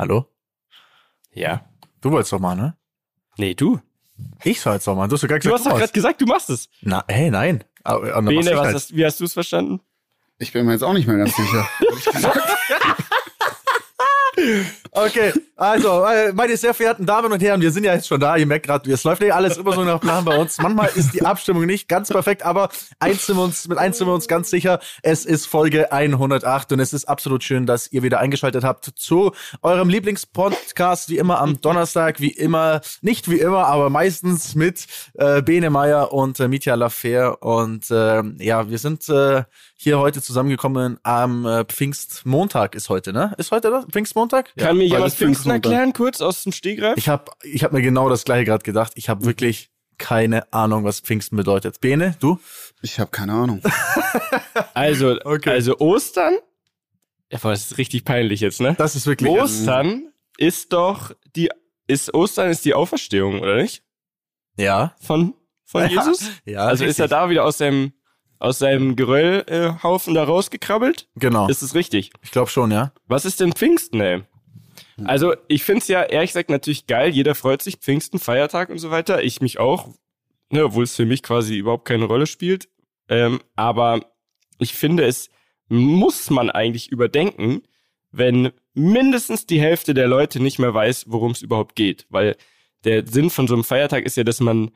Hallo? Ja. Du wolltest doch mal, ne? Nee, du. Ich soll jetzt doch mal. Du hast doch gar Du gesagt, hast doch gerade gesagt, du machst es. Na, hey, nein. Aber, aber Bene, was was halt. hast, wie hast du es verstanden? Ich bin mir jetzt auch nicht mehr ganz sicher. Okay, also, äh, meine sehr verehrten Damen und Herren, wir sind ja jetzt schon da. Ihr merkt gerade, es läuft nicht alles immer so nach Plan bei uns. Manchmal ist die Abstimmung nicht ganz perfekt, aber eins sind wir uns, mit eins sind wir uns ganz sicher. Es ist Folge 108 und es ist absolut schön, dass ihr wieder eingeschaltet habt zu eurem Lieblingspodcast, wie immer am Donnerstag, wie immer, nicht wie immer, aber meistens mit äh, Bene Meyer und äh, Mitya Lafer. Und äh, ja, wir sind äh, hier heute zusammengekommen am äh, Pfingstmontag ist heute, ne? Ist heute das? Pfingstmontag? Kann mir weil jemand das Pfingsten erklären, kurz aus dem Stegreif? Ich habe ich hab mir genau das gleiche gerade gedacht. Ich habe wirklich keine Ahnung, was Pfingsten bedeutet. Bene, du? Ich habe keine Ahnung. Also, Okay. also Ostern. Ja, boah, das ist richtig peinlich jetzt, ne? Das ist wirklich. Ostern ist doch die, ist Ostern ist die Auferstehung, oder nicht? ja. Von, von Ja, Jesus? Ja. Also ist er richtig. da wieder aus seinem, aus seinem Geröllhaufen da rausgekrabbelt? Genau. Ist es richtig? Ich glaube schon, ja. Was ist denn Pfingsten, ey? Also, ich find's ja ehrlich gesagt natürlich geil. Jeder freut sich, Pfingsten, Feiertag und so weiter. Ich mich auch, ne, obwohl es für mich quasi überhaupt keine Rolle spielt. Ähm, aber ich finde, es muss man eigentlich überdenken, wenn mindestens die Hälfte der Leute nicht mehr weiß, worum es überhaupt geht. Weil der Sinn von so einem Feiertag ist ja, dass man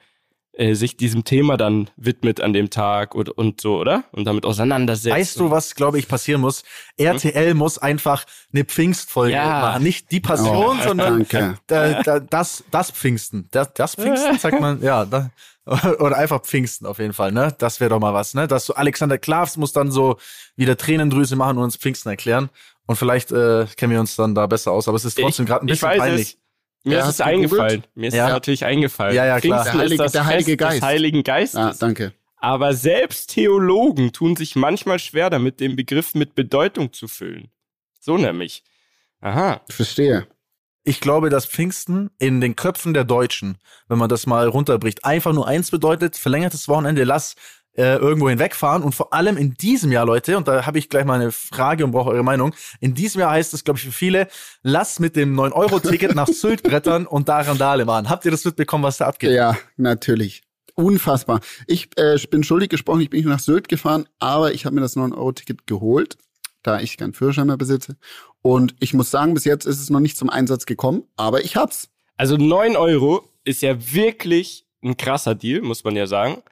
äh, sich diesem Thema dann widmet an dem Tag und, und so, oder? Und damit auseinandersetzt. Weißt du, was, glaube ich, passieren muss? RTL muss einfach eine Pfingstfolge Ja. machen. Nicht die Passion, Oh, sondern da, da, das, das Pfingsten. Das, das Pfingsten, sagt man, ja. Da, oder einfach Pfingsten auf jeden Fall, ne? Das wäre doch mal was, ne? Dass so Alexander Klavs muss dann so wieder Tränendrüse machen und uns Pfingsten erklären. Und vielleicht äh, kennen wir uns dann da besser aus. Aber es ist trotzdem gerade ein ich bisschen weiß peinlich. Es. Mir Ja, ist es eingefallen. Mir ist Ja. es natürlich eingefallen. Ja, ja, klar. Pfingsten Der Heilige- ist das der Heilige Fest Geist. des Heiligen Geistes. Ah, danke. Aber selbst Theologen tun sich manchmal schwer damit, den Begriff mit Bedeutung zu füllen. So nämlich. Aha. Verstehe. Ich glaube, dass Pfingsten in den Köpfen der Deutschen, wenn man das mal runterbricht, einfach nur eins bedeutet, verlängertes Wochenende, lass äh, irgendwo hinwegfahren. Und vor allem in diesem Jahr, Leute, und da habe ich gleich mal eine Frage und brauche eure Meinung. In diesem Jahr heißt es, glaube ich, für viele, lass mit dem 9-Euro-Ticket nach Sylt brettern und da Randale machen. Habt ihr das mitbekommen, was da abgeht? Ja, natürlich. Unfassbar. Ich äh, bin schuldig gesprochen, ich bin nach Sylt gefahren, aber ich habe mir das 9-Euro-Ticket geholt, da ich keinen Führerschein mehr besitze. Und ich muss sagen, bis jetzt ist es noch nicht zum Einsatz gekommen, aber ich hab's. Also 9 Euro ist ja wirklich ein krasser Deal, muss man ja sagen.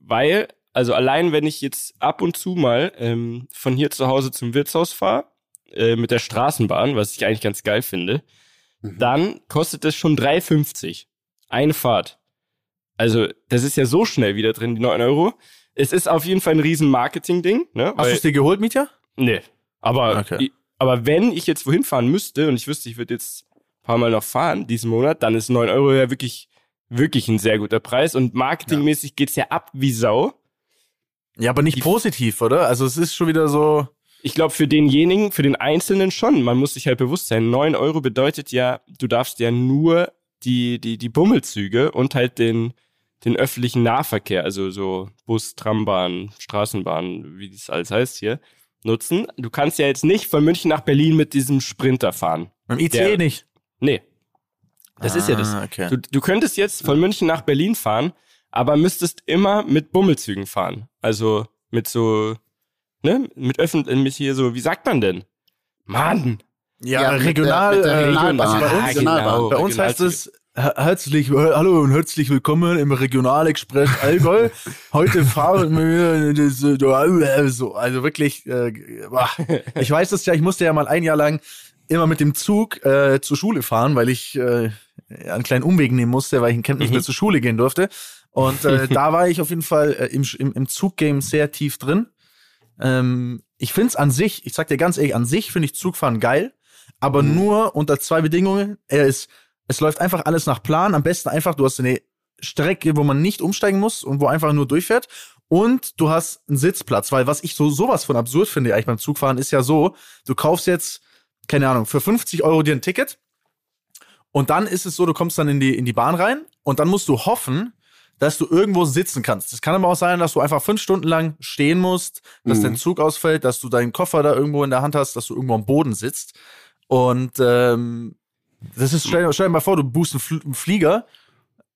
Weil, also allein wenn ich jetzt ab und zu mal ähm, von hier zu Hause zum Wirtshaus fahre, äh, mit der Straßenbahn, was ich eigentlich ganz geil finde, dann kostet es schon 3,50. Eine Fahrt. Also, das ist ja so schnell wieder drin, die 9 Euro. Es ist auf jeden Fall ein riesen Marketing-Ding, ne? Hast du es dir geholt, Mietja? Nee. Aber, Okay. ich, aber wenn ich jetzt wohin fahren müsste und ich wüsste, ich würde jetzt ein paar Mal noch fahren diesen Monat, dann ist 9 Euro ja wirklich, wirklich ein sehr guter Preis. Und marketingmäßig geht's ja ab wie Sau. Ja, aber nicht positiv, oder? Also es ist schon wieder so. Ich glaube, für denjenigen, für den Einzelnen schon. Man muss sich halt bewusst sein, 9 Euro bedeutet ja, du darfst ja nur die, die, die Bummelzüge und halt den, den öffentlichen Nahverkehr, also so Bus, Trambahn, Straßenbahn, wie das alles heißt hier, nutzen. Du kannst ja jetzt nicht von München nach Berlin mit diesem Sprinter fahren. Beim ICE Der- nicht. Nee. Das ist ja das. Ah, Okay. Du, du könntest jetzt von München nach Berlin fahren, aber müsstest immer mit Bummelzügen fahren. Also mit so, ne, mit öffentlich, mit hier so, wie sagt man denn? Mann! Ja, Ja, mit der- regional. mit der äh, Regionalbahn. also bei uns, Ah, Regionalbahn. genau. Bei uns heißt es her- herzlich, hallo und herzlich willkommen im Regionalexpress Allgäu. Heute fahren wir das, äh, so, also wirklich, äh, ich weiß das ja, ich musste ja mal ein Jahr lang immer mit dem Zug äh, zur Schule fahren, weil ich äh, einen kleinen Umweg nehmen musste, weil ich in Kempten nicht mehr zur Schule gehen durfte. Und äh, da war ich auf jeden Fall äh, im, im, im Zuggame sehr tief drin. Ähm, ich find's an sich, ich sag dir ganz ehrlich, an sich finde ich Zugfahren geil, aber nur unter zwei Bedingungen. Er ist, es läuft einfach alles nach Plan. Am besten einfach, du hast eine Strecke, wo man nicht umsteigen muss und wo einfach nur durchfährt. Und du hast einen Sitzplatz, weil was ich so sowas von absurd finde eigentlich beim Zugfahren ist ja so, du kaufst jetzt, keine Ahnung, für 50 Euro dir ein Ticket und dann ist es so, du kommst dann in die, in die Bahn rein und dann musst du hoffen, dass du irgendwo sitzen kannst. Es kann aber auch sein, dass du einfach fünf Stunden lang stehen musst, dass Mhm. dein Zug ausfällt, dass du deinen Koffer da irgendwo in der Hand hast, dass du irgendwo am Boden sitzt. Und ähm, das ist, stell, stell dir mal vor, du buchst einen, Fl einen Flieger,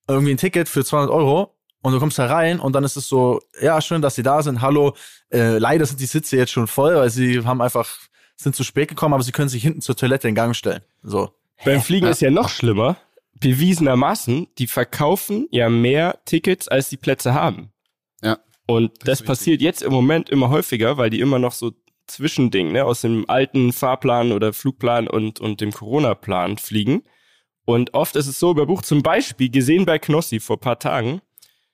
irgendwie ein Ticket für 200 Euro und du kommst da rein und dann ist es so, ja, schön, dass sie da sind, hallo, äh, leider sind die Sitze jetzt schon voll, weil sie haben einfach, sind zu spät gekommen, aber sie können sich hinten zur Toilette in Gang stellen. So. Beim Fliegen ist ja noch schlimmer. Bewiesenermaßen, die verkaufen ja mehr Tickets, als die Plätze haben. Ja. Und das, ist passiert jetzt im Moment immer häufiger, weil die immer noch so Zwischending, ne, aus dem alten Fahrplan oder Flugplan und, und dem Corona-Plan fliegen. Und oft ist es so überbucht, zum Beispiel gesehen bei Knossi vor paar Tagen,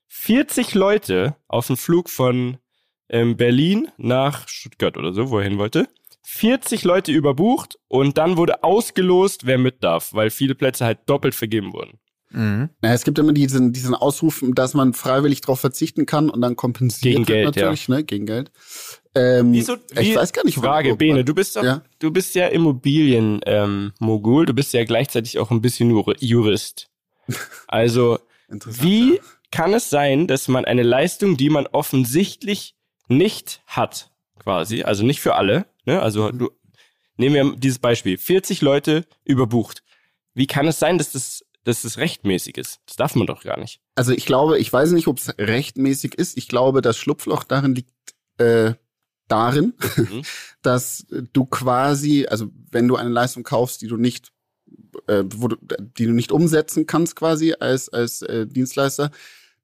40 Leute auf dem Flug von ähm, Berlin nach Stuttgart oder so, wo er hin wollte. 40 Leute überbucht und dann wurde ausgelost, wer mit darf, weil viele Plätze halt doppelt vergeben wurden. Mhm. Ja, es gibt immer diesen, diesen Ausruf, dass man freiwillig darauf verzichten kann und dann kompensiert Gegen wird Geld, natürlich, ne? Gegen Geld. Ähm, Wieso, ich weiß gar nicht, Frage, wo- Bene, du bist doch, Ja. du bist ja Immobilien ähm, Mogul, du bist ja gleichzeitig auch ein bisschen Jur- Jurist. Also, wie ja. kann es sein, dass man eine Leistung, die man offensichtlich nicht hat, quasi, also nicht für alle, ne? Also du nehmen wir dieses Beispiel, 40 Leute überbucht. Wie kann es sein, dass das dass das rechtmäßig ist? Das darf man doch gar nicht. Also ich glaube, ich weiß nicht, ob es rechtmäßig ist. Ich glaube, das Schlupfloch darin liegt äh, darin, Mhm. dass du quasi, also wenn du eine Leistung kaufst, die du nicht, äh, wo du, die du nicht umsetzen kannst quasi als als äh, Dienstleister,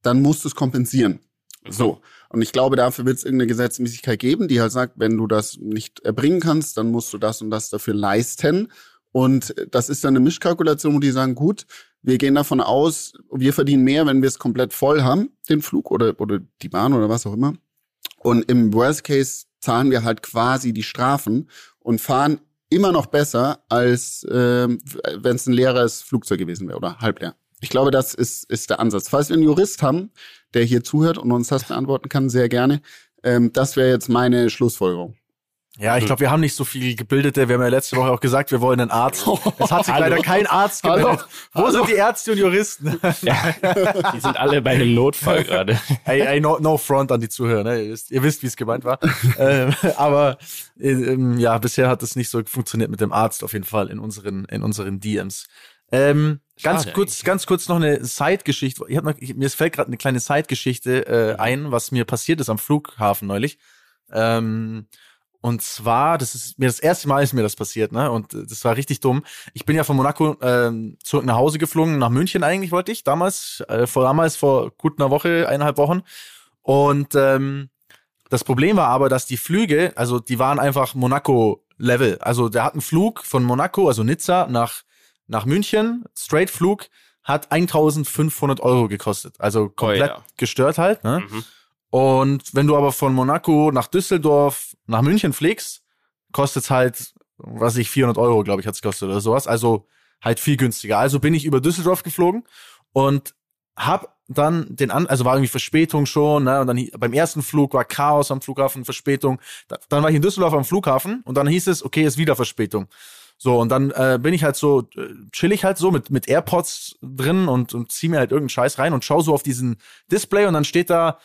dann musst du es kompensieren. So. Und ich glaube, dafür wird es irgendeine Gesetzmäßigkeit geben, die halt sagt, wenn du das nicht erbringen kannst, dann musst du das und das dafür leisten. Und das ist dann eine Mischkalkulation, wo die sagen, gut, wir gehen davon aus, wir verdienen mehr, wenn wir es komplett voll haben, den Flug oder, oder die Bahn oder was auch immer. Und im Worst Case zahlen wir halt quasi die Strafen und fahren immer noch besser, als ähm, wenn es ein leeres Flugzeug gewesen wäre oder halb leer. Ich glaube, das ist, ist der Ansatz. Falls wir einen Jurist haben, der hier zuhört und uns das beantworten kann, sehr gerne. Ähm, das wäre jetzt meine Schlussfolgerung. Ja, ich glaube, wir haben nicht so viel Gebildete. Wir haben ja letzte Woche auch gesagt, wir wollen einen Arzt. Es hat sich Hallo. leider kein Arzt Hallo. gemeldet. Wo sind die Ärzte und Juristen? Ja, die sind alle bei einem Notfall gerade. Ey, ey no, no front an die Zuhörer, ne? Ihr wisst, ihr wisst wie es gemeint war. ähm, aber äh, ähm, ja, bisher hat es nicht so funktioniert mit dem Arzt auf jeden Fall in unseren, in unseren DMs. Ähm, ganz Schade kurz, eigentlich. ganz kurz noch eine Side-Geschichte. Ich hab noch, ich, mir fällt gerade eine kleine Side-Geschichte äh, ein, was mir passiert ist am Flughafen neulich. Ähm, und zwar, das ist mir das erste Mal ist mir das passiert, ne? Und äh, das war richtig dumm. Ich bin ja von Monaco ähm, zurück nach Hause geflogen, nach München eigentlich wollte ich damals, äh, vor damals vor gut einer Woche, eineinhalb Wochen. Und ähm, das Problem war aber, dass die Flüge, also die waren einfach Monaco-Level. Also der hat einen Flug von Monaco, also Nizza, nach, nach München, Straight-Flug, hat 1500 Euro gekostet. Also komplett ja. gestört halt. Ne? Mhm. Und wenn du aber von Monaco nach Düsseldorf nach München fliegst, kostet's halt, was ich, 400 Euro, glaube ich, hat's gekostet oder sowas. Also halt viel günstiger. Also bin ich über Düsseldorf geflogen und hab dann den an, also war irgendwie Verspätung schon, ne? Und dann beim ersten Flug war Chaos am Flughafen, Verspätung. Da, dann war ich in Düsseldorf am Flughafen und dann hieß es, okay, ist wieder Verspätung. So, und dann äh, bin ich halt so, äh, chill ich halt so mit, mit AirPods drin und, und zieh mir halt irgendeinen Scheiß rein und schau so auf diesen Display und dann steht da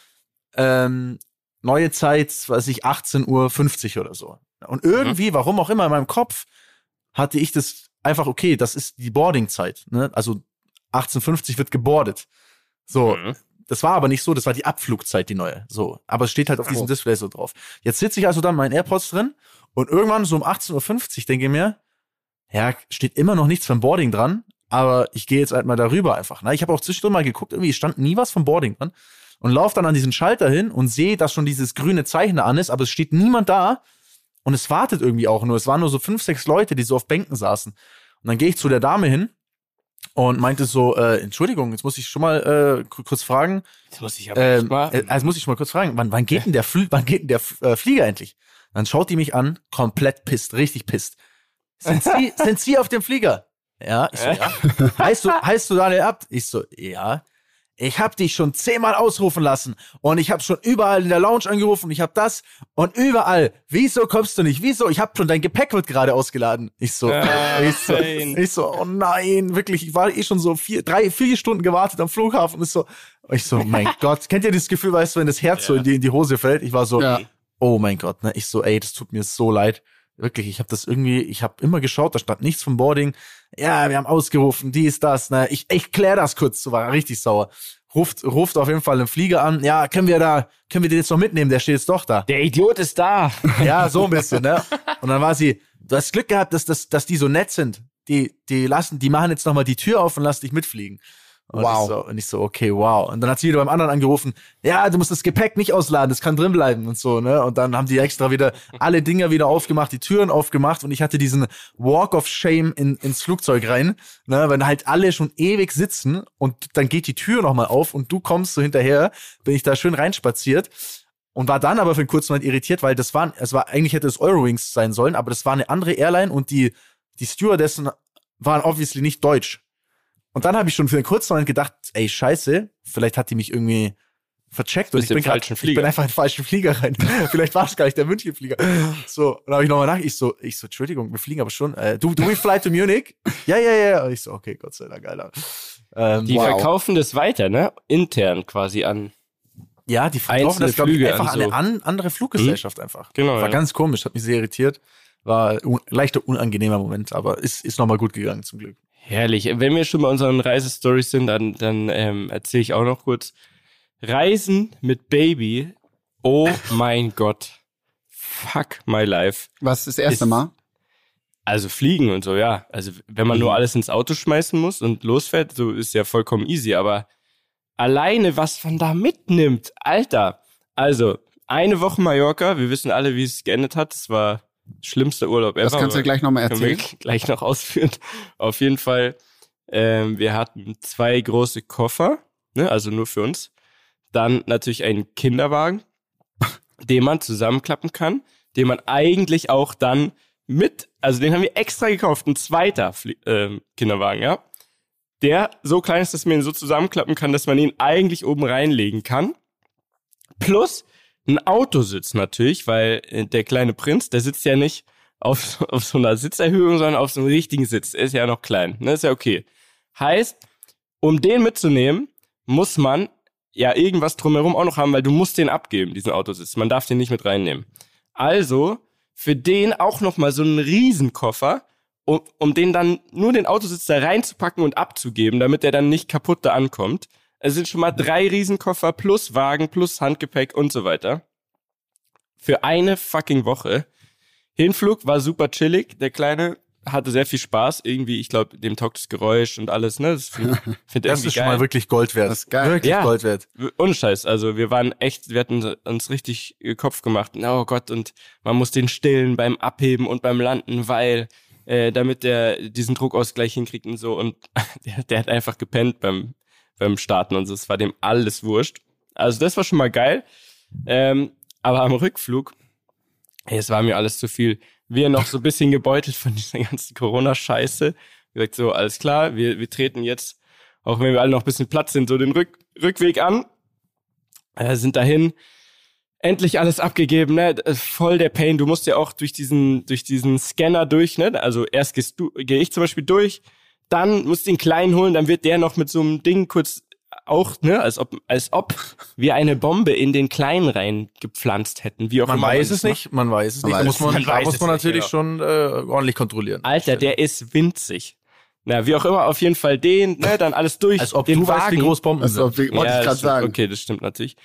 ähm, neue Zeit, weiß ich, 18.50 Uhr oder so. Und irgendwie, warum auch immer in meinem Kopf, hatte ich das einfach, okay, das ist die Boardingzeit. Ne? Also 18.50 wird gebordet. So, Mhm. das war aber nicht so, das war die Abflugzeit, die neue. So, aber es steht halt auf diesem Oh. Display so drauf. Jetzt sitze ich also da mit meinen AirPods drin und irgendwann so um 18.50 Uhr denke ich mir, ja, steht immer noch nichts vom Boarding dran, aber ich gehe jetzt halt mal darüber einfach. Ne? Ich habe auch zwischendurch mal geguckt, irgendwie stand nie was vom Boarding dran und laufe dann an diesen Schalter hin und sehe, dass schon dieses grüne Zeichen da an ist, aber es steht niemand da und es wartet irgendwie auch nur. Es waren nur so fünf, sechs Leute, die so auf Bänken saßen. Und dann gehe ich zu der Dame hin und meinte so, äh, Entschuldigung, jetzt muss ich schon mal äh, ku- kurz fragen, Das muss ich aber ähm, echt mal. äh, also muss ich schon mal kurz fragen, wann, wann geht denn der, Fl wann geht denn der äh, Flieger endlich? Dann schaut die mich an, komplett pisst, richtig pisst. Sind Sie, sind Sie auf dem Flieger? Ja, ich so, ja. Heißt du, heißt du Daniel Abt? Ich so, ja. Ich hab dich schon zehnmal ausrufen lassen und ich hab schon überall in der Lounge angerufen, ich hab das und überall. Wieso kommst du nicht? Wieso? Ich hab schon dein Gepäck wird gerade ausgeladen. Ich so, Ah, ich so, ich so, oh nein, wirklich, ich war eh schon so vier, drei, vier Stunden gewartet am Flughafen. Ist so, ich so, mein Gott, kennt ihr dieses Gefühl, weißt du, wenn das Herz so in die, in die Hose fällt? Ich war so, Ja. oh mein Gott, ne? Ich so, ey, das tut mir so leid. Wirklich, ich habe das irgendwie, ich habe immer geschaut, da stand nichts vom Boarding. Ja, wir haben ausgerufen, dies, das. Ne? Ich, ich klär das kurz, so war richtig sauer. Ruft, ruft auf jeden Fall einen Flieger an. Ja, können wir da, können wir den jetzt noch mitnehmen? Der steht jetzt doch da. Der Idiot ist da. Ja, so ein bisschen, ne? Und dann war sie, du hast Glück gehabt, dass, dass, dass die so nett sind. Die, die lassen, die machen jetzt nochmal die Tür auf und lassen dich mitfliegen. Und Wow. Ich so, und ich so, okay, wow. Und dann hat sie wieder beim anderen angerufen, ja, du musst das Gepäck nicht ausladen, das kann drin bleiben und so, ne? Und dann haben die extra wieder alle Dinger wieder aufgemacht, die Türen aufgemacht und ich hatte diesen Walk of Shame in, ins Flugzeug rein, ne? Wenn halt alle schon ewig sitzen und dann geht die Tür nochmal auf und du kommst so hinterher, bin ich da schön reinspaziert und war dann aber für einen kurzen Moment irritiert, weil das war, es war, eigentlich hätte es Eurowings sein sollen, aber das war eine andere Airline und die, die Stewardessen waren obviously nicht deutsch. Und dann habe ich schon für einen kurzen Moment gedacht, ey, scheiße, vielleicht hat die mich irgendwie vercheckt und ich bin, grad, ich bin einfach in den falschen Flieger rein. vielleicht war es gar nicht der München-Flieger. So, und dann habe ich nochmal nach, ich so, ich so, Entschuldigung, wir fliegen aber schon. Äh, du, du we fly to Munich? Ja, ja, ja. Und ich so, okay, Gott sei Dank, Alter. Ähm, Die Wow. verkaufen das weiter, ne? Intern quasi an. ja, die verkaufen das, glaube ich, einfach an so. eine an, andere Fluggesellschaft einfach. Genau, War ja. ganz komisch, hat mich sehr irritiert. War un leichter unangenehmer Moment, aber ist, ist nochmal gut gegangen zum Glück. Herrlich. Wenn wir schon bei unseren Reisestories sind, dann, dann ähm, erzähle ich auch noch kurz. Reisen mit Baby. Oh mein Gott. Fuck my life. Was das erste Ist- Mal? Also fliegen und so, ja. Also wenn man nur alles ins Auto schmeißen muss und losfährt, so ist ja vollkommen easy. Aber alleine, was man da mitnimmt, Alter. Also eine Woche Mallorca. Wir wissen alle, wie es geendet hat. Es war schlimmster Urlaub ever. Das kannst du aber- gleich nochmal erzählen. gleich noch ausführen. Auf jeden Fall, ähm, wir hatten zwei große Koffer, ne, also nur für uns. Dann natürlich einen Kinderwagen, den man zusammenklappen kann, den man eigentlich auch dann mit, also den haben wir extra gekauft, ein zweiter Flie ähm, Kinderwagen, ja. Der so klein ist, dass man ihn so zusammenklappen kann, dass man ihn eigentlich oben reinlegen kann. Plus ein Autositz natürlich, weil äh, der kleine Prinz, der sitzt ja nicht auf, auf so einer Sitzerhöhung, sondern auf so einem richtigen Sitz. Er ist ja noch klein, ne? Ist ja okay. Heißt, um den mitzunehmen, muss man ja irgendwas drumherum auch noch haben, weil du musst den abgeben, diesen Autositz. Man darf den nicht mit reinnehmen. Also, für den auch noch mal so einen Riesenkoffer, um, um den dann nur den Autositz da reinzupacken und abzugeben, damit der dann nicht kaputt da ankommt. Es sind schon mal drei Riesenkoffer plus Wagen plus Handgepäck und so weiter. Für eine fucking Woche. Hinflug war super chillig. Der Kleine hatte sehr viel Spaß. Irgendwie, ich glaube, dem taugt das Geräusch und alles, ne? Das finde find Das irgendwie ist schon geil. mal wirklich Gold wert. Das ist geil. Wirklich Ja. Gold wert. Ohne Scheiß, also wir waren echt, wir hatten uns richtig äh, Kopf gemacht. Oh Gott, und man muss den stillen beim Abheben und beim Landen, weil äh, damit der diesen Druckausgleich hinkriegt und so. Und der, der hat einfach gepennt beim, beim Starten und so. Es war dem alles wurscht. Also das war schon mal geil. Ähm, aber am Rückflug, ey, es war mir alles zu viel. Wir noch so ein bisschen gebeutelt von dieser ganzen Corona-Scheiße. Gesagt, so, alles klar, wir, wir treten jetzt, auch wenn wir alle noch ein bisschen Platz sind, so den Rück, Rückweg an. Äh, sind dahin. Endlich alles abgegeben, ne? Ist Voll der Pain. Du musst ja auch durch diesen, durch diesen Scanner durch, ne? Also erst gehst du, gehe ich zum Beispiel durch, dann musst du den kleinen holen, dann wird der noch mit so einem Ding kurz auch, ne, als ob, als ob wir eine Bombe in den kleinen rein gepflanzt hätten, wie auch Man immer weiß es macht. nicht, man weiß es Man nicht. Da weiß muss es man, nicht. da Man weiß muss man nicht, natürlich genau. schon äh, ordentlich kontrollieren. Alter, der ist winzig. Na, wie auch immer, auf jeden Fall den, ne, dann alles durch. Als ob den du weißt, wie groß Bomben sind. wie- wollte ja, ich sagen. Okay, das stimmt natürlich.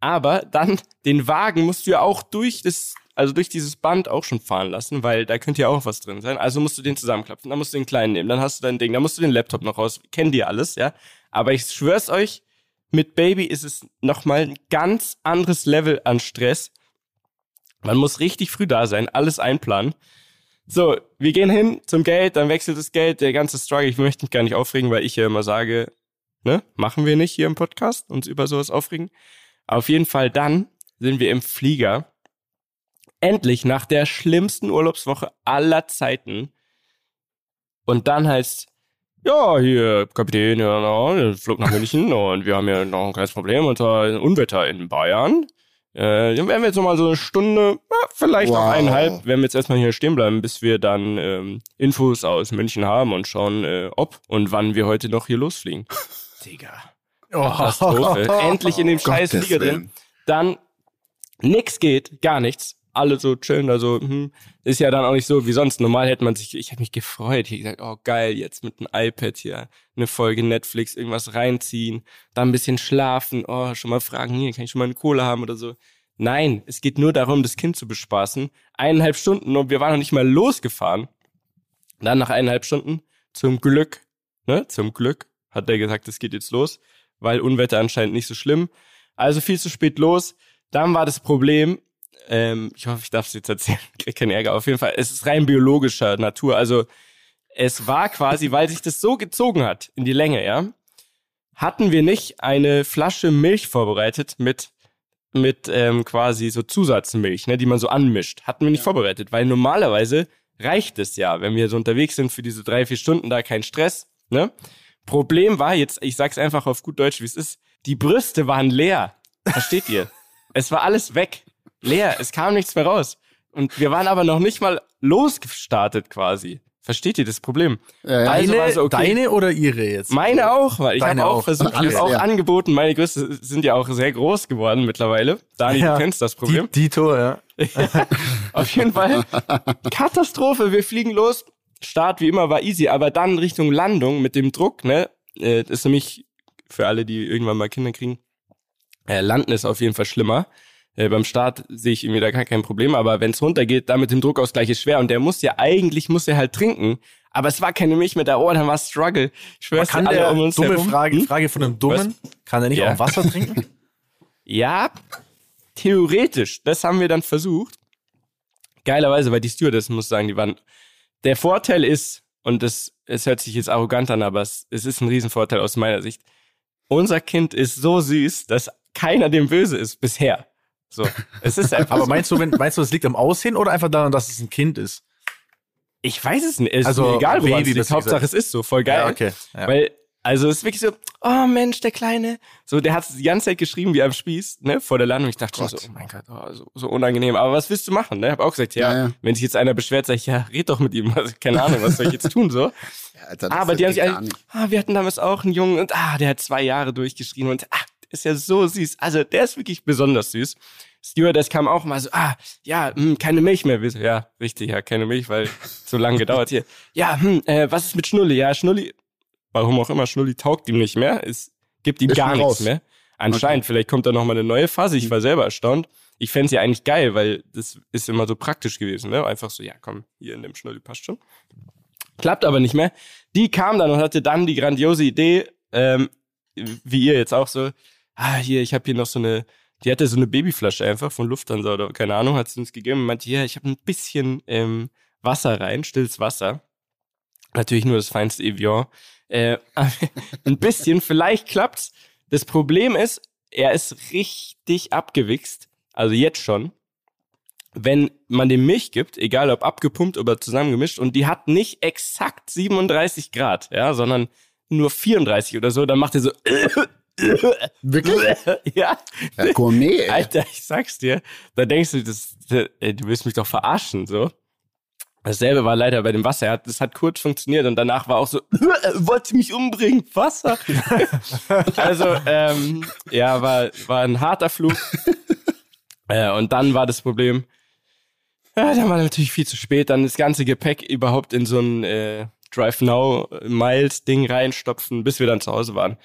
Aber dann den Wagen musst du ja auch durch das, also durch dieses Band auch schon fahren lassen, weil da könnte ja auch was drin sein. Also musst du den zusammenklappen, dann musst du den kleinen nehmen, dann hast du dein Ding, dann musst du den Laptop noch raus. Kennen die alles, ja? Aber ich schwör's euch, mit Baby ist es nochmal ein ganz anderes Level an Stress. Man muss richtig früh da sein, alles einplanen. So, wir gehen hin zum Geld, dann wechselt das Geld, der ganze Struggle. Ich möchte mich gar nicht aufregen, weil ich ja immer sage, ne, machen wir nicht hier im Podcast, uns über sowas aufregen. Auf jeden Fall dann sind wir im Flieger. Endlich nach der schlimmsten Urlaubswoche aller Zeiten. Und dann heißt, ja, hier, Kapitän, ja, na, der flog nach München und wir haben ja noch ein kleines Problem und zwar ein Unwetter in Bayern. Äh, dann werden wir jetzt noch mal so eine Stunde, ja, vielleicht Wow. eineinhalb, werden wir jetzt erstmal hier stehen bleiben, bis wir dann ähm, Infos aus München haben und schauen, äh, ob und wann wir heute noch hier losfliegen. Digga. Katastrophe. Endlich in dem scheiß Gottes Flieger drin. Dann nix geht, gar nichts. Alle so chillen, also hm, ist ja dann auch nicht so wie sonst. Normal hätte man sich, ich hätte mich gefreut, ich gesagt, oh geil, jetzt mit einem iPad hier eine Folge Netflix, irgendwas reinziehen, dann ein bisschen schlafen, oh, schon mal fragen, hier, kann ich schon mal eine Kohle haben oder so. Nein, es geht nur darum, das Kind zu bespaßen. Eineinhalb Stunden und wir waren noch nicht mal losgefahren. Dann nach eineinhalb Stunden, zum Glück, ne, zum Glück, hat er gesagt, es geht jetzt los, weil Unwetter anscheinend nicht so schlimm. Also viel zu spät los. Dann war das Problem, ähm, ich hoffe, ich darf es jetzt erzählen, krieg keinen Ärger. Auf jeden Fall, es ist rein biologischer Natur. Also es war quasi, weil sich das so gezogen hat in die Länge, ja, hatten wir nicht eine Flasche Milch vorbereitet mit mit ähm, quasi so Zusatzmilch, ne, die man so anmischt. Hatten wir nicht ja. vorbereitet, weil normalerweise reicht es ja, wenn wir so unterwegs sind für diese drei, vier Stunden, da kein Stress. Ne? Problem war jetzt, ich sag's einfach auf gut Deutsch, wie es ist, die Brüste waren leer. Versteht ihr? es war alles weg. Leer. Es kam nichts mehr raus. Und wir waren aber noch nicht mal losgestartet quasi. Versteht ihr das Problem? Ja, ja. Deine, also okay. deine oder ihre jetzt? Meine auch, weil ich habe auch versucht, ich habe auch ja. angeboten, meine Größe sind ja auch sehr groß geworden mittlerweile. Dani, ja. du kennst das Problem. Die, Dito, ja. Auf jeden Fall. Katastrophe, wir fliegen los. Start wie immer war easy, aber dann Richtung Landung mit dem Druck, ne? Äh, das ist nämlich für alle, die irgendwann mal Kinder kriegen, äh, Landen ist auf jeden Fall schlimmer. Äh, beim Start sehe ich irgendwie da gar kein Problem, aber wenn es runtergeht, dann mit dem Druckausgleich ist schwer und der muss ja eigentlich muss er halt trinken, aber es war keine Milch mit der Ohr, dann war Struggle. Ich schwör's kann alle der um uns dumme herum. Frage, hm? Frage von einem Dummen, Was? kann er nicht ja. auch Wasser trinken? ja, theoretisch. Das haben wir dann versucht. Geilerweise, weil die Stewardess muss sagen, die waren. Der Vorteil ist, und das, es hört sich jetzt arrogant an, aber es, es ist ein Riesenvorteil aus meiner Sicht. Unser Kind ist so süß, dass keiner dem böse ist bisher. So, es ist einfach. Aber meinst du, wenn, meinst du, es liegt am Aussehen oder einfach daran, dass es ein Kind ist? Ich weiß es nicht. Es also, ist mir egal, es liegt. Hauptsache, es ist so. Voll geil. Ja, okay. Ja. Weil, also, es ist wirklich so, oh Mensch, der Kleine. So, der hat die ganze Zeit geschrieben wie am Spieß, ne, vor der Landung. Ich dachte schon so, oh mein Gott, oh, so, so unangenehm. Aber was willst du machen, ne? Hab auch gesagt, ja, ja, wenn sich jetzt einer beschwert, sag ich, ja, red doch mit ihm. Also, keine Ahnung, was soll ich jetzt tun, so. Alter, Aber die haben sich alle, ah, wir hatten damals auch einen Jungen und, ah, der hat zwei Jahre durchgeschrien und, ah, ist ja so süß. Also, der ist wirklich besonders süß. Stewardess kam auch mal so, ah, ja, hm, keine Milch mehr. Ja, richtig, ja, keine Milch, weil so lange gedauert hier. Ja, hm, äh, was ist mit Schnulli? Ja, Schnulli, warum auch immer, Schnulli taugt ihm nicht mehr. Es gibt ihm ist gar nichts mehr. Anscheinend, okay. vielleicht kommt da noch mal eine neue Phase. Ich war selber erstaunt. Ich fände ja eigentlich geil, weil das ist immer so praktisch gewesen, ne? Einfach so, ja, komm, hier in dem Schnulli passt schon. Klappt aber nicht mehr. Die kam dann und hatte dann die grandiose Idee, ähm, wie ihr jetzt auch so, ah, hier, ich habe hier noch so eine die hatte so eine Babyflasche einfach von Lufthansa oder keine Ahnung, hat sie uns gegeben und meinte, ja, ich habe ein bisschen ähm, Wasser rein, stilles Wasser. Natürlich nur das feinste Evian. Äh, ein bisschen, vielleicht klappt's. Das Problem ist, er ist richtig abgewichst, also jetzt schon. Wenn man dem Milch gibt, egal ob abgepumpt oder zusammengemischt, und die hat nicht exakt 37 Grad, ja, sondern nur 34 oder so, dann macht er so Wirklich? ja. ja. Gourmet. Ey. Alter, ich sag's dir. Da denkst du, das, ey, du willst mich doch verarschen, so. Dasselbe war leider bei dem Wasser. Das hat kurz funktioniert und danach war auch so, wollte mich umbringen, Wasser. also, ähm, ja, war, war ein harter Flug. äh, und dann war das Problem, ja, dann war natürlich viel zu spät, dann das ganze Gepäck überhaupt in so ein äh, Drive Now Miles Ding reinstopfen, bis wir dann zu Hause waren.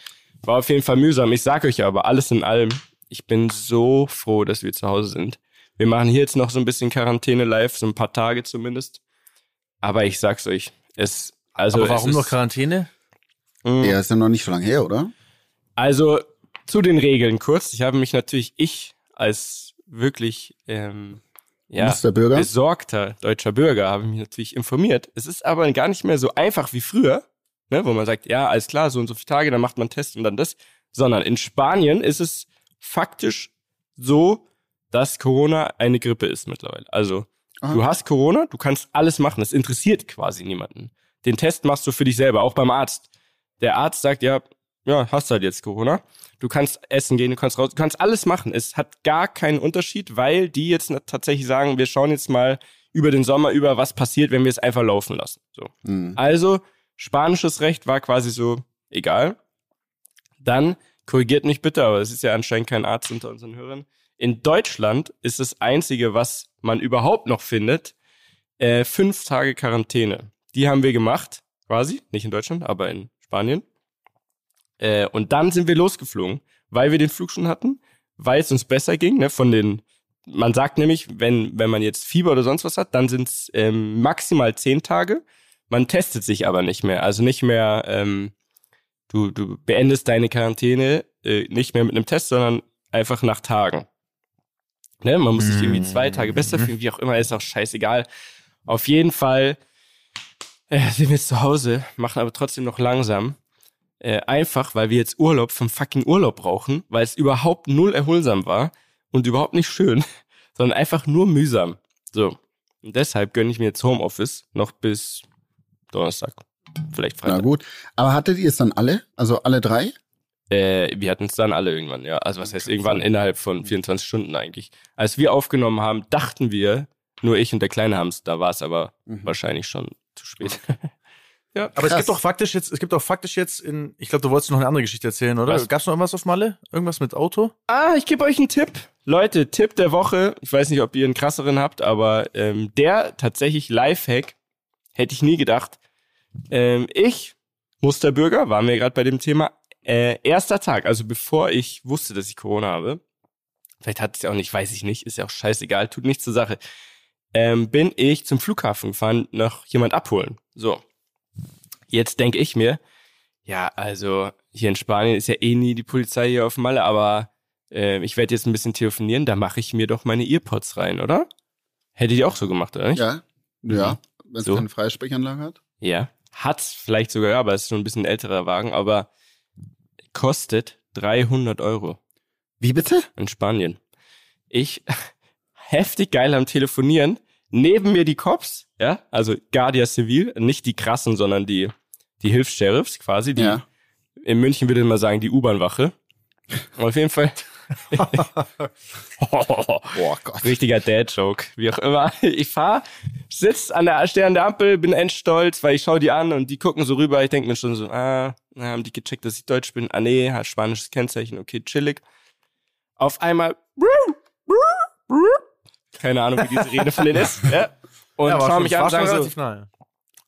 War auf jeden Fall mühsam. Ich sag euch aber, alles in allem, ich bin so froh, dass wir zu Hause sind. Wir machen hier jetzt noch so ein bisschen Quarantäne live, so ein paar Tage zumindest. Aber ich sag's euch, es, also. Aber warum ist, noch Quarantäne? Mh, ja, ist ja noch nicht so lange her, oder? Also, zu den Regeln kurz. Ich habe mich natürlich, ich als wirklich, ähm, ja, besorgter deutscher Bürger habe mich natürlich informiert. Es ist aber gar nicht mehr so einfach wie früher ne, wo man sagt, ja, alles klar, so und so viele Tage, dann macht man einen Test und dann das, sondern in Spanien ist es faktisch so, dass Corona eine Grippe ist mittlerweile. Also, Aha. du hast Corona, du kannst alles machen, das interessiert quasi niemanden. Den Test machst du für dich selber, auch beim Arzt. Der Arzt sagt, ja, ja, hast halt jetzt Corona. Du kannst essen gehen, du kannst raus, du kannst alles machen. Es hat gar keinen Unterschied, weil die jetzt tatsächlich sagen, wir schauen jetzt mal über den Sommer über, was passiert, wenn wir es einfach laufen lassen. So. Mhm. Also Spanisches Recht war quasi so egal. Dann, korrigiert mich bitte, aber es ist ja anscheinend kein Arzt unter unseren Hörern. In Deutschland ist das Einzige, was man überhaupt noch findet, äh, fünf Tage Quarantäne. Die haben wir gemacht, quasi, nicht in Deutschland, aber in Spanien. Äh, und dann sind wir losgeflogen, weil wir den Flug schon hatten, weil es uns besser ging, ne, von den man sagt nämlich, wenn, wenn man jetzt Fieber oder sonst was hat, dann sind es ähm, maximal zehn Tage. Man testet sich aber nicht mehr. Also nicht mehr, ähm, du, du beendest deine Quarantäne äh, nicht mehr mit einem Test, sondern einfach nach Tagen. Ne? Man muss sich irgendwie zwei Tage besser fühlen, wie auch immer, ist auch scheißegal. Auf jeden Fall äh, sind wir jetzt zu Hause, machen aber trotzdem noch langsam. Äh, einfach, weil wir jetzt Urlaub vom fucking Urlaub brauchen, weil es überhaupt null erholsam war und überhaupt nicht schön, sondern einfach nur mühsam. So. Und deshalb gönne ich mir jetzt Homeoffice noch bis Donnerstag. Vielleicht Freitag. Na gut. Aber hattet ihr es dann alle? Also alle drei? Äh, wir hatten es dann alle irgendwann, ja. Also was heißt irgendwann innerhalb von 24 Stunden eigentlich. Als wir aufgenommen haben, dachten wir, nur ich und der Kleine haben es, da war es aber Mhm. wahrscheinlich schon zu spät. Aber es Krass. gibt doch faktisch jetzt, es gibt doch faktisch jetzt in, ich glaube, du wolltest noch eine andere Geschichte erzählen, oder? Was? Gab's noch irgendwas auf Malle? Irgendwas mit Auto? Ah, ich gebe euch einen Tipp. Leute, Tipp der Woche. Ich weiß nicht, ob ihr einen krasseren habt, aber ähm, der tatsächlich Lifehack hätte ich nie gedacht. Ähm, ich, Musterbürger, waren wir gerade bei dem Thema, äh, erster Tag, also bevor ich wusste, dass ich Corona habe, vielleicht hat es ja auch nicht, weiß ich nicht, ist ja auch scheißegal, tut nichts zur Sache, ähm, bin ich zum Flughafen gefahren, noch jemand abholen. So. Jetzt denke ich mir, ja, also hier in Spanien ist ja eh nie die Polizei hier auf Malle, aber äh, ich werde jetzt ein bisschen telefonieren, da mache ich mir doch meine Earpods rein, oder? Hättet ihr auch so gemacht, oder nicht? Ja. Ja. Es So. keine Freisprechanlage hat. Ja. Hat's vielleicht sogar, ja, aber es ist schon ein bisschen älterer Wagen, aber kostet 300 Euro Wie bitte? in Spanien. Ich heftig geil am Telefonieren. Neben mir die Cops, ja, also Guardia Civil, nicht die krassen, sondern die, die Hilfs-Sheriffs quasi, die, Ja. in München würde man sagen, die U-Bahn-Wache. Auf jeden Fall. Boah Gott. Richtiger Dad-Joke, wie auch immer. Ich fahr, sitz an der, steh an der Ampel, bin endstolz, weil ich schau die an und die gucken so rüber. Ich denk mir schon so, ah, haben die gecheckt, dass ich Deutsch bin? Ah nee, hat spanisches Kennzeichen, okay, chillig. Auf einmal, keine Ahnung, wie diese Rede von denen ist, ja. Und war schau schon- mich an und schon sag so, nah.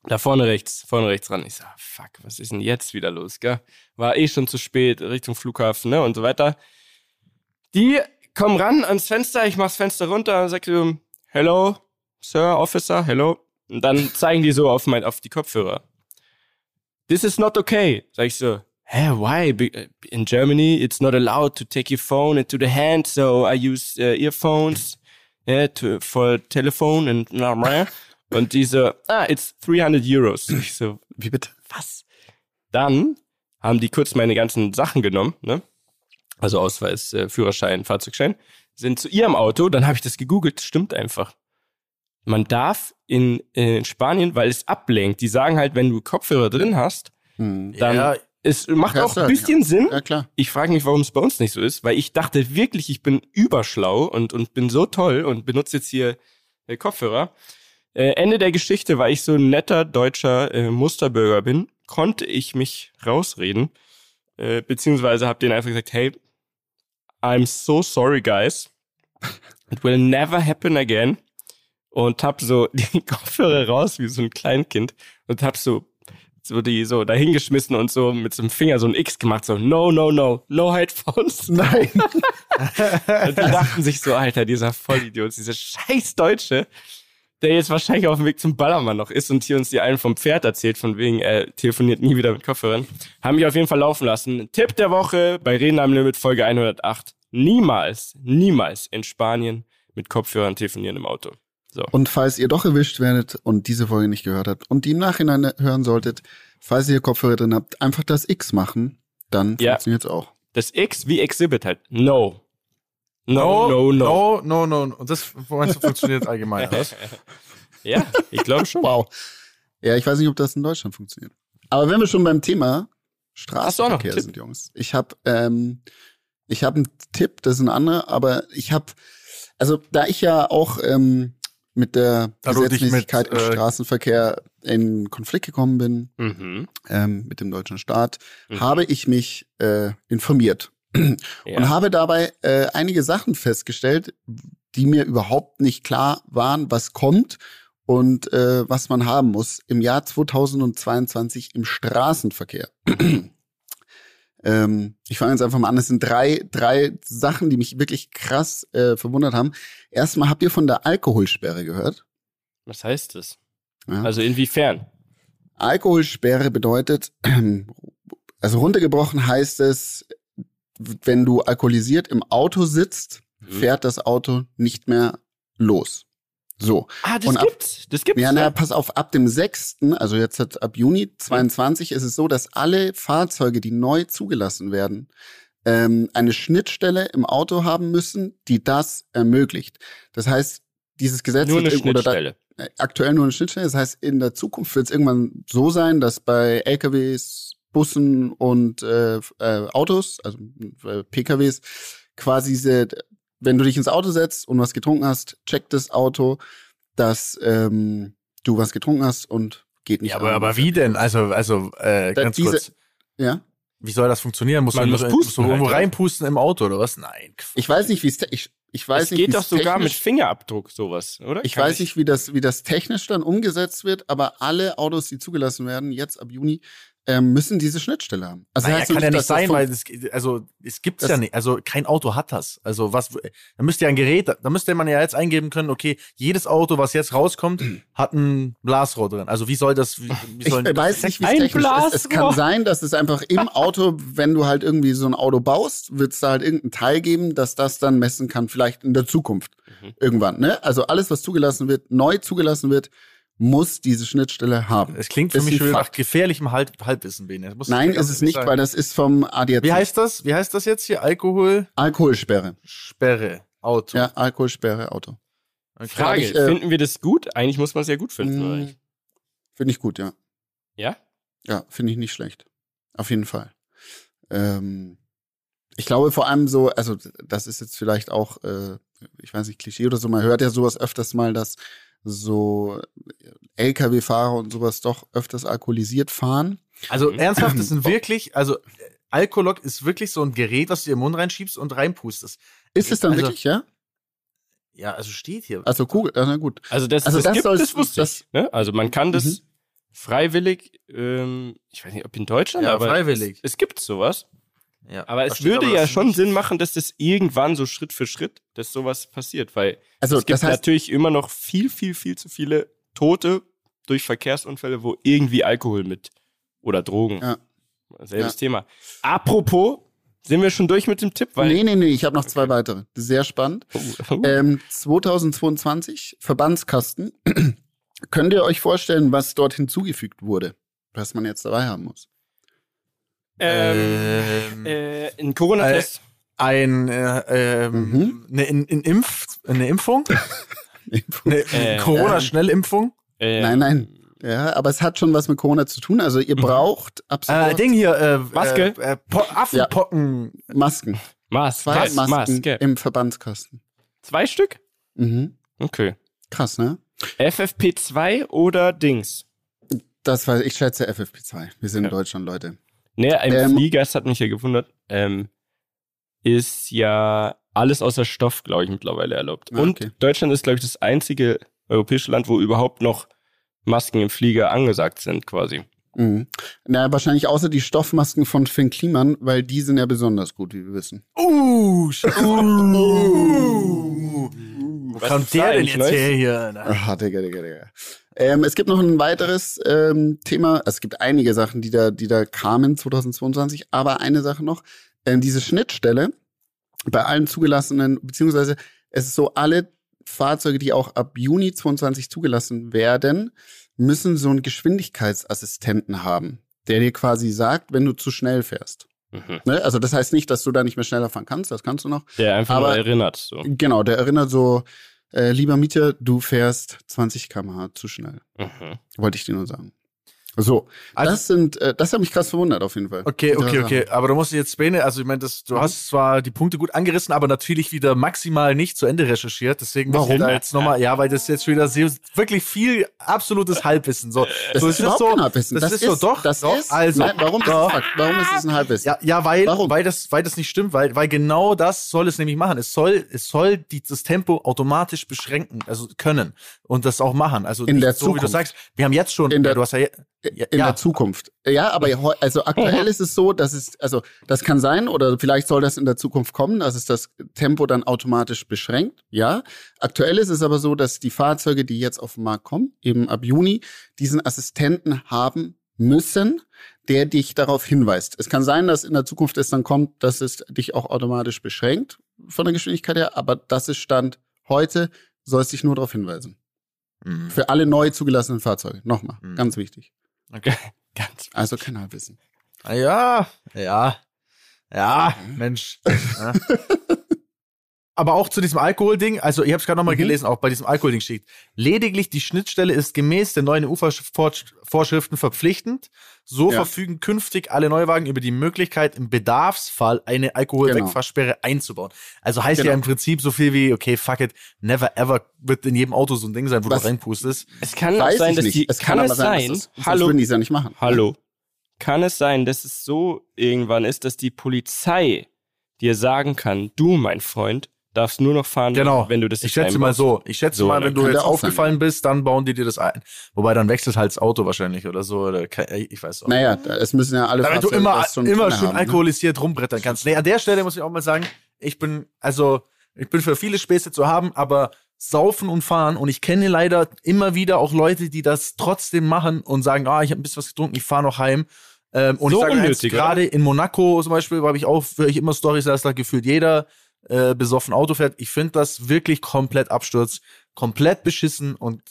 da vorne rechts, vorne rechts ran. Ich so, ah, fuck, was ist denn jetzt wieder los, gell? War eh schon zu spät, Richtung Flughafen, ne, und so weiter. Die kommen ran ans Fenster, ich mach's Fenster runter und sag so, hello, Sir, Officer, hello. Und dann zeigen die so auf mein, auf die Kopfhörer. This is not okay. Sag ich so, hä, why? Be- In Germany, it's not allowed to take your phone into the hand, so I use uh, earphones yeah, to, for telephone and blah, blah. Und die so, ah, it's 300 Euros. Ich so, Wie bitte? was? Dann haben die kurz meine ganzen Sachen genommen, ne? Also Ausweis, äh, Führerschein, Fahrzeugschein, sind zu ihrem Auto, dann habe ich das gegoogelt, stimmt einfach. Man darf in, äh, in Spanien, weil es ablenkt, die sagen halt, wenn du Kopfhörer drin hast, Hm. dann Ja, es macht Ja, auch ein ja. bisschen Sinn. Ja, klar. Ich frage mich, warum es bei uns nicht so ist, weil ich dachte wirklich, ich bin überschlau und, und bin so toll und benutze jetzt hier äh, Kopfhörer. Äh, Ende der Geschichte, weil ich so ein netter deutscher äh, Musterbürger bin, konnte ich mich rausreden. Äh, beziehungsweise habe denen einfach gesagt, hey, I'm so sorry, guys. It will never happen again. Und hab so die Kopfhörer raus wie so ein Kleinkind und hab so so die so dahingeschmissen und so mit so einem Finger so ein X gemacht, so no, no, no, no headphones. Nein. Und die dachten sich so, Alter, dieser Vollidiot, dieser scheiß Deutsche, der jetzt wahrscheinlich auf dem Weg zum Ballermann noch ist und hier uns die einen vom Pferd erzählt, von wegen, er telefoniert nie wieder mit Kopfhörern, haben mich auf jeden Fall laufen lassen. Tipp der Woche bei Reden am Limit Folge 108. Niemals, niemals in Spanien mit Kopfhörern telefonieren im Auto. So. Und falls ihr doch erwischt werdet und diese Folge nicht gehört habt und die im Nachhinein hören solltet, falls ihr Kopfhörer drin habt, einfach das X machen, dann Ja. funktioniert's auch. Das X wie Exhibit halt. No. No, no, no. no, no, no. Und das meinst du, funktioniert allgemein, oder? was? Ja, ich glaube schon. Wow. Ja, ich weiß nicht, ob das in Deutschland funktioniert. Aber wenn wir schon beim Thema Straßenverkehr sind, Jungs. Ich habe ähm, ich habe einen Tipp, das ist ein anderer, aber ich habe also da ich ja auch ähm, mit der Da Gesetzmäßigkeit mit, im äh, Straßenverkehr in Konflikt gekommen bin Mhm. ähm, mit dem deutschen Staat, Mhm. habe ich mich äh, informiert. Ja. und habe dabei äh, einige Sachen festgestellt, die mir überhaupt nicht klar waren, was kommt und äh, was man haben muss im Jahr 2022 im Straßenverkehr. ähm, ich fange jetzt einfach mal an. Es sind drei, drei Sachen, die mich wirklich krass äh, verwundert haben. Erstmal habt ihr von der Alkoholsperre gehört? Was heißt das? Ja. Also inwiefern? Alkoholsperre bedeutet, also runtergebrochen heißt es, wenn du alkoholisiert im Auto sitzt, mhm. fährt das Auto nicht mehr los. So. Ah, das ab, gibt's. Das gibt's. Ja, na, pass auf, ab dem 6., also jetzt ab Juni 22 mhm. ist es so, dass alle Fahrzeuge, die neu zugelassen werden, ähm, eine Schnittstelle im Auto haben müssen, die das ermöglicht. Das heißt, dieses Gesetz nur eine Schnittstelle. Da, äh, aktuell nur eine Schnittstelle. Das heißt, in der Zukunft wird es irgendwann so sein, dass bei LKWs, Bussen und äh, äh, Autos, also äh, PKWs, quasi diese, wenn du dich ins Auto setzt und was getrunken hast, checkt das Auto, dass ähm, du was getrunken hast und geht nicht. Ja, aber, aber wie denn? Also, also äh, ganz diese, kurz. Ja. Wie soll das funktionieren? Muss man, man muss pusten, so irgendwo halt, reinpusten im Auto oder was? Nein. Ich weiß nicht, wie es ich, ich weiß es nicht. geht doch sogar mit Fingerabdruck sowas, oder? Ich Kann weiß ich? nicht, wie das wie das technisch dann umgesetzt wird, aber alle Autos, die zugelassen werden jetzt ab Juni, ähm, müssen diese Schnittstelle haben. Also naja, kann ja nicht sein, weil es, also es gibt's ja nicht. Also kein Auto hat das. Also was, da müsste ja ein Gerät, da müsste man ja jetzt eingeben können. Okay, jedes Auto, was jetzt rauskommt, hat ein Blasrohr drin. Also wie soll das? Wie, wie soll ich weiß nicht, wie es technisch ist. Es kann sein, dass es einfach im Auto, wenn du halt irgendwie so ein Auto baust, wird es da halt irgendein Teil geben, dass das dann messen kann, vielleicht in der Zukunft mhm. irgendwann. Ne? Also alles, was zugelassen wird, neu zugelassen wird, muss diese Schnittstelle haben. Es klingt für ist mich schon nach gefährlichem Halb Halbwissen, Bene. Nein, ist es nicht, sagen. weil das ist vom ADAC. Wie heißt das? Wie heißt das jetzt hier? Alkohol? Alkoholsperre. Sperre. Auto. Ja, Alkoholsperre, Auto. Okay. Frage, ich, äh, finden wir das gut? Eigentlich muss man es ja gut finden. Hm, finde ich gut, ja. Ja? Ja, finde ich nicht schlecht. Auf jeden Fall. Ähm, ich glaube vor allem so, also das ist jetzt vielleicht auch, äh, ich weiß nicht, Klischee oder so, man hört ja sowas öfters mal, dass so Lkw-Fahrer und sowas doch öfters alkoholisiert fahren. Also ernsthaft, das sind wirklich, also Alkolog ist wirklich so ein Gerät, was du dir im Mund reinschiebst und reinpustest. Ist es dann also, wirklich, ja? Ja, also steht hier. Also cool, na gut. Also das, also das, das, gibt, soll, das wusste das, ich. Ne? Also man kann das mhm. freiwillig, ähm, ich weiß nicht, ob in Deutschland, ja, aber freiwillig. Es, es gibt sowas. Ja, aber es würde aber ja schon Sinn machen, dass das irgendwann so Schritt für Schritt, dass sowas passiert, weil also, es gibt das heißt, natürlich immer noch viel, viel, viel zu viele Tote durch Verkehrsunfälle, wo irgendwie Alkohol mit oder Drogen. Ja. Selbes ja. Thema. Apropos, sind wir schon durch mit dem Tipp? Weil nee, nee, nee, ich habe noch zwei weitere. Sehr spannend. Oh, oh. Ähm, 2022, Verbandskasten. Könnt ihr euch vorstellen, was dort hinzugefügt wurde, was man jetzt dabei haben muss? Ähm, äh, ein Corona-Test. Äh, ein, äh, ähm, mhm. eine, eine, Impf, eine Impfung? eine äh, Corona-Schnellimpfung? Äh, nein, nein. Ja, aber es hat schon was mit Corona zu tun. Also ihr mhm. braucht absolut. Äh, Ding hier, äh, Maske. Äh, Affenpocken. Ja. Masken. Mas Zwei Mas Masken Maske. im Verbandskasten. Zwei Stück? Mhm. Okay. Krass, ne? FFP2 oder Dings? Das war, ich schätze FFP2. Wir sind ja. in Deutschland, Leute. Nee, ein ähm, Flieger, das hat mich ja gewundert, ähm, ist ja alles außer Stoff, glaube ich, mittlerweile erlaubt. Ah, Und Deutschland ist, glaube ich, das einzige europäische Land, wo überhaupt noch Masken im Flieger angesagt sind, quasi. Mhm. Na, wahrscheinlich außer die Stoffmasken von Finn Kliman, weil die sind ja besonders gut, wie wir wissen. Uh, uh, Wo kommt der denn jetzt her hier? Ach, Digga, Digga, Digga. Ähm, es gibt noch ein weiteres ähm, Thema. Es gibt einige Sachen, die da, die da kamen 2022, aber eine Sache noch. Ähm, diese Schnittstelle bei allen zugelassenen, beziehungsweise es ist so, alle Fahrzeuge, die auch ab Juni 22 zugelassen werden, müssen so einen Geschwindigkeitsassistenten haben, der dir quasi sagt, wenn du zu schnell fährst. Mhm. Ne? Also das heißt nicht, dass du da nicht mehr schneller fahren kannst, das kannst du noch. Der einfach aber, erinnert. So. Genau, der erinnert so, äh, lieber Mieter, du fährst 20 km/h zu schnell. Mhm. Wollte ich dir nur sagen. So, Also- das sind, äh, das hat mich krass verwundert auf jeden Fall. Okay, okay, okay. Aber du musst jetzt Bene, also ich meine, das, Mhm. du hast zwar die Punkte gut angerissen, aber natürlich wieder maximal nicht zu Ende recherchiert. Deswegen muss ich Warum? da jetzt nochmal, ja, weil das jetzt wieder sehr, wirklich viel absolutes Halbwissen. So, Das so, ist überhaupt so, kein Halbwissen. Das, ist so, doch, das doch. ist, also, nein, warum, ist doch. das Fakt? warum ist es ein Halbwissen? Ja, ja, weil, Warum? weil das, weil das nicht stimmt, weil, weil genau das soll es nämlich machen. Es soll, es soll die, das Tempo automatisch beschränken, also können und das auch machen. Also In nicht der so wie du Zukunft. sagst, wir haben jetzt schon, In der- du hast ja, in ja. der Zukunft. Ja, aber also aktuell ist es so, dass es, also das kann sein oder vielleicht soll das in der Zukunft kommen, dass es das Tempo dann automatisch beschränkt. Ja. Aktuell ist es aber so, dass die Fahrzeuge, die jetzt auf den Markt kommen, eben ab Juni, diesen Assistenten haben müssen, der dich darauf hinweist. Es kann sein, dass in der Zukunft es dann kommt, dass es dich auch automatisch beschränkt von der Geschwindigkeit her, aber das ist Stand heute, soll es dich nur darauf hinweisen. Mhm. Für alle neu zugelassenen Fahrzeuge. Nochmal, Mhm. ganz wichtig. Okay. Ganz. Also Halbwissen. Ah, Ja, ja, ja, Mensch. Ja. Aber auch zu diesem Alkoholding, also ich habe es gerade nochmal Mhm. gelesen, auch bei diesem Alkoholding steht, lediglich die Schnittstelle ist gemäß der neuen EU-Vorschriften verpflichtend. So Ja. verfügen künftig alle Neuwagen über die Möglichkeit, im Bedarfsfall eine Alkoholwegfahrsperre einzubauen. Also heißt ja Genau. im Prinzip so viel wie, okay, fuck it, never ever wird in jedem Auto so ein Ding sein, wo Was- du reinpustest. Es kann auch Weiß sein, ich dass nicht. die, es kann, aber es sein, dass das, hallo, würden die es ja nicht machen. hallo, kann es sein, dass es so irgendwann ist, dass die Polizei dir sagen kann, du, mein Freund, darfst nur noch fahren, Genau. wenn du das Ich jetzt schätze mal so. Ich schätze So, mal, wenn du jetzt aufgefallen bist, dann bauen die dir das ein. Wobei dann wechselt halt das Auto wahrscheinlich oder so. Oder ich weiß auch. Naja, da- es müssen ja alle Damit du Fahrzeuge immer, das schon immer schön haben, ne? alkoholisiert rumbrettern kannst. Nee, an der Stelle muss ich auch mal sagen, ich bin, also, ich bin für viele Späße zu haben, aber saufen und fahren und ich kenne leider immer wieder auch Leute, die das trotzdem machen und sagen, ah, ich habe ein bisschen was getrunken, ich fahre noch heim. Ähm, und So ich sage gerade in Monaco zum Beispiel, habe ich auch, höre ich immer Stories, dass da gefühlt jeder äh, besoffen Auto fährt. Ich finde das wirklich komplett Absturz, komplett beschissen und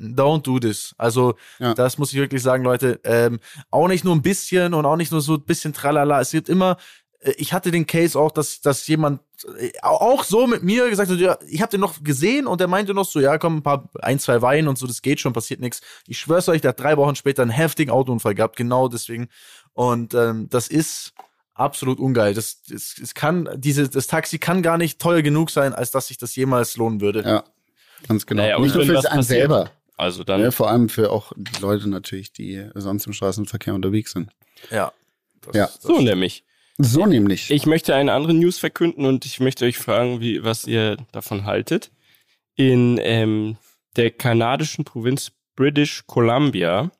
don't do this. Also Ja. das muss ich wirklich sagen, Leute. Ähm, auch nicht nur ein bisschen und auch nicht nur so ein bisschen tralala. Es gibt immer, äh, ich hatte den Case auch, dass, dass jemand äh, auch so mit mir gesagt hat, ja, ich habe den noch gesehen und der meinte noch so, ja, komm, ein paar, ein, zwei Wein und so, das geht schon, passiert nichts. Ich schwör's euch, der hat drei Wochen später einen heftigen Autounfall gehabt, genau deswegen. Und ähm, das ist absolut ungeil. Das, das, es kann, diese, das Taxi kann gar nicht teuer genug sein, als dass sich das jemals lohnen würde. Ja, ganz genau. Naja, und nicht nur für einen passiert, selber, Also dann, ne, vor allem für auch die Leute natürlich, die sonst im Straßenverkehr unterwegs sind. Ja. Das, Ja. Das, so nämlich. So nämlich. Ich möchte eine andere News verkünden und ich möchte euch fragen, wie, was ihr davon haltet. In ähm, der kanadischen Provinz British Columbia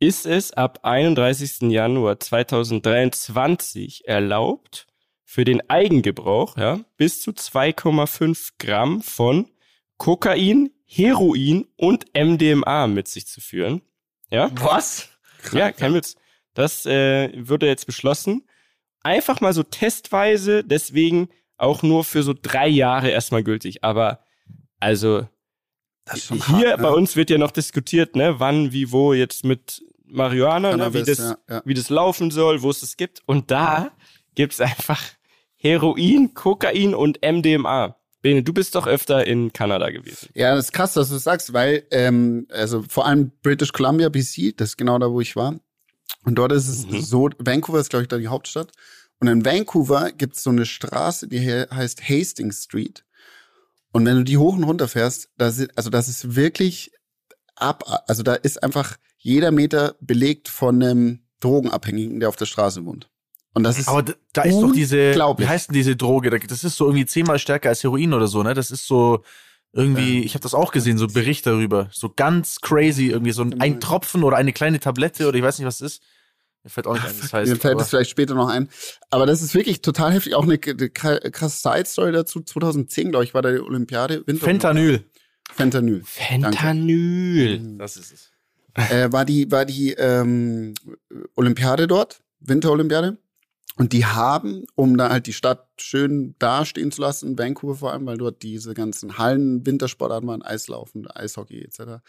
ist es ab 31. Januar 2023 erlaubt, für den Eigengebrauch ja, bis zu 2,5 Gramm von Kokain, Heroin und MDMA mit sich zu führen. Ja? Was? Ja, kein Witz. Das äh, wurde jetzt beschlossen. Einfach mal so testweise, deswegen auch nur für so drei Jahre erstmal gültig. Aber also hier hart, ne? bei uns wird ja noch diskutiert, ne, wann, wie, wo jetzt mit Marihuana, ne, wie, das, ja, ja. wie das laufen soll, wo es das gibt. Und da gibt's einfach Heroin, Kokain und MDMA. Bene, du bist doch öfter in Kanada gewesen. Ja, das ist krass, dass du das sagst, weil, ähm, also vor allem British Columbia, BC, das ist genau da, wo ich war. Und dort ist es Mhm. so, Vancouver ist, glaube ich, da die Hauptstadt. Und in Vancouver gibt es so eine Straße, die he- heißt Hastings Street. Und wenn du die hoch und runter fährst, da sind, also das ist wirklich ab, also da ist einfach jeder Meter belegt von einem Drogenabhängigen, der auf der Straße wohnt. Und das ist Aber da, ist doch diese, wie heißt denn diese Droge? Da- Das ist so irgendwie zehnmal stärker als Heroin oder so, ne? Das ist so irgendwie, ich habe das auch gesehen, so Bericht darüber. So ganz crazy, irgendwie so ein, ein Tropfen oder eine kleine Tablette oder ich weiß nicht, was es ist. Mir fällt auch nicht ein, das heißt. Mir fällt es vielleicht später noch ein. Aber das ist wirklich total heftig. Auch eine, eine krasse Side-Story dazu. 2010, glaube ich, war da die Olympiade. Winter Fentanyl. Fentanyl. Fentanyl. Das ist es. äh, war die, war die ähm, Olympiade dort, Winterolympiade. Und die haben, um da halt die Stadt schön dastehen zu lassen, Vancouver vor allem, weil dort diese ganzen Hallen, Wintersportarten waren, Eislaufen, Eishockey etc.,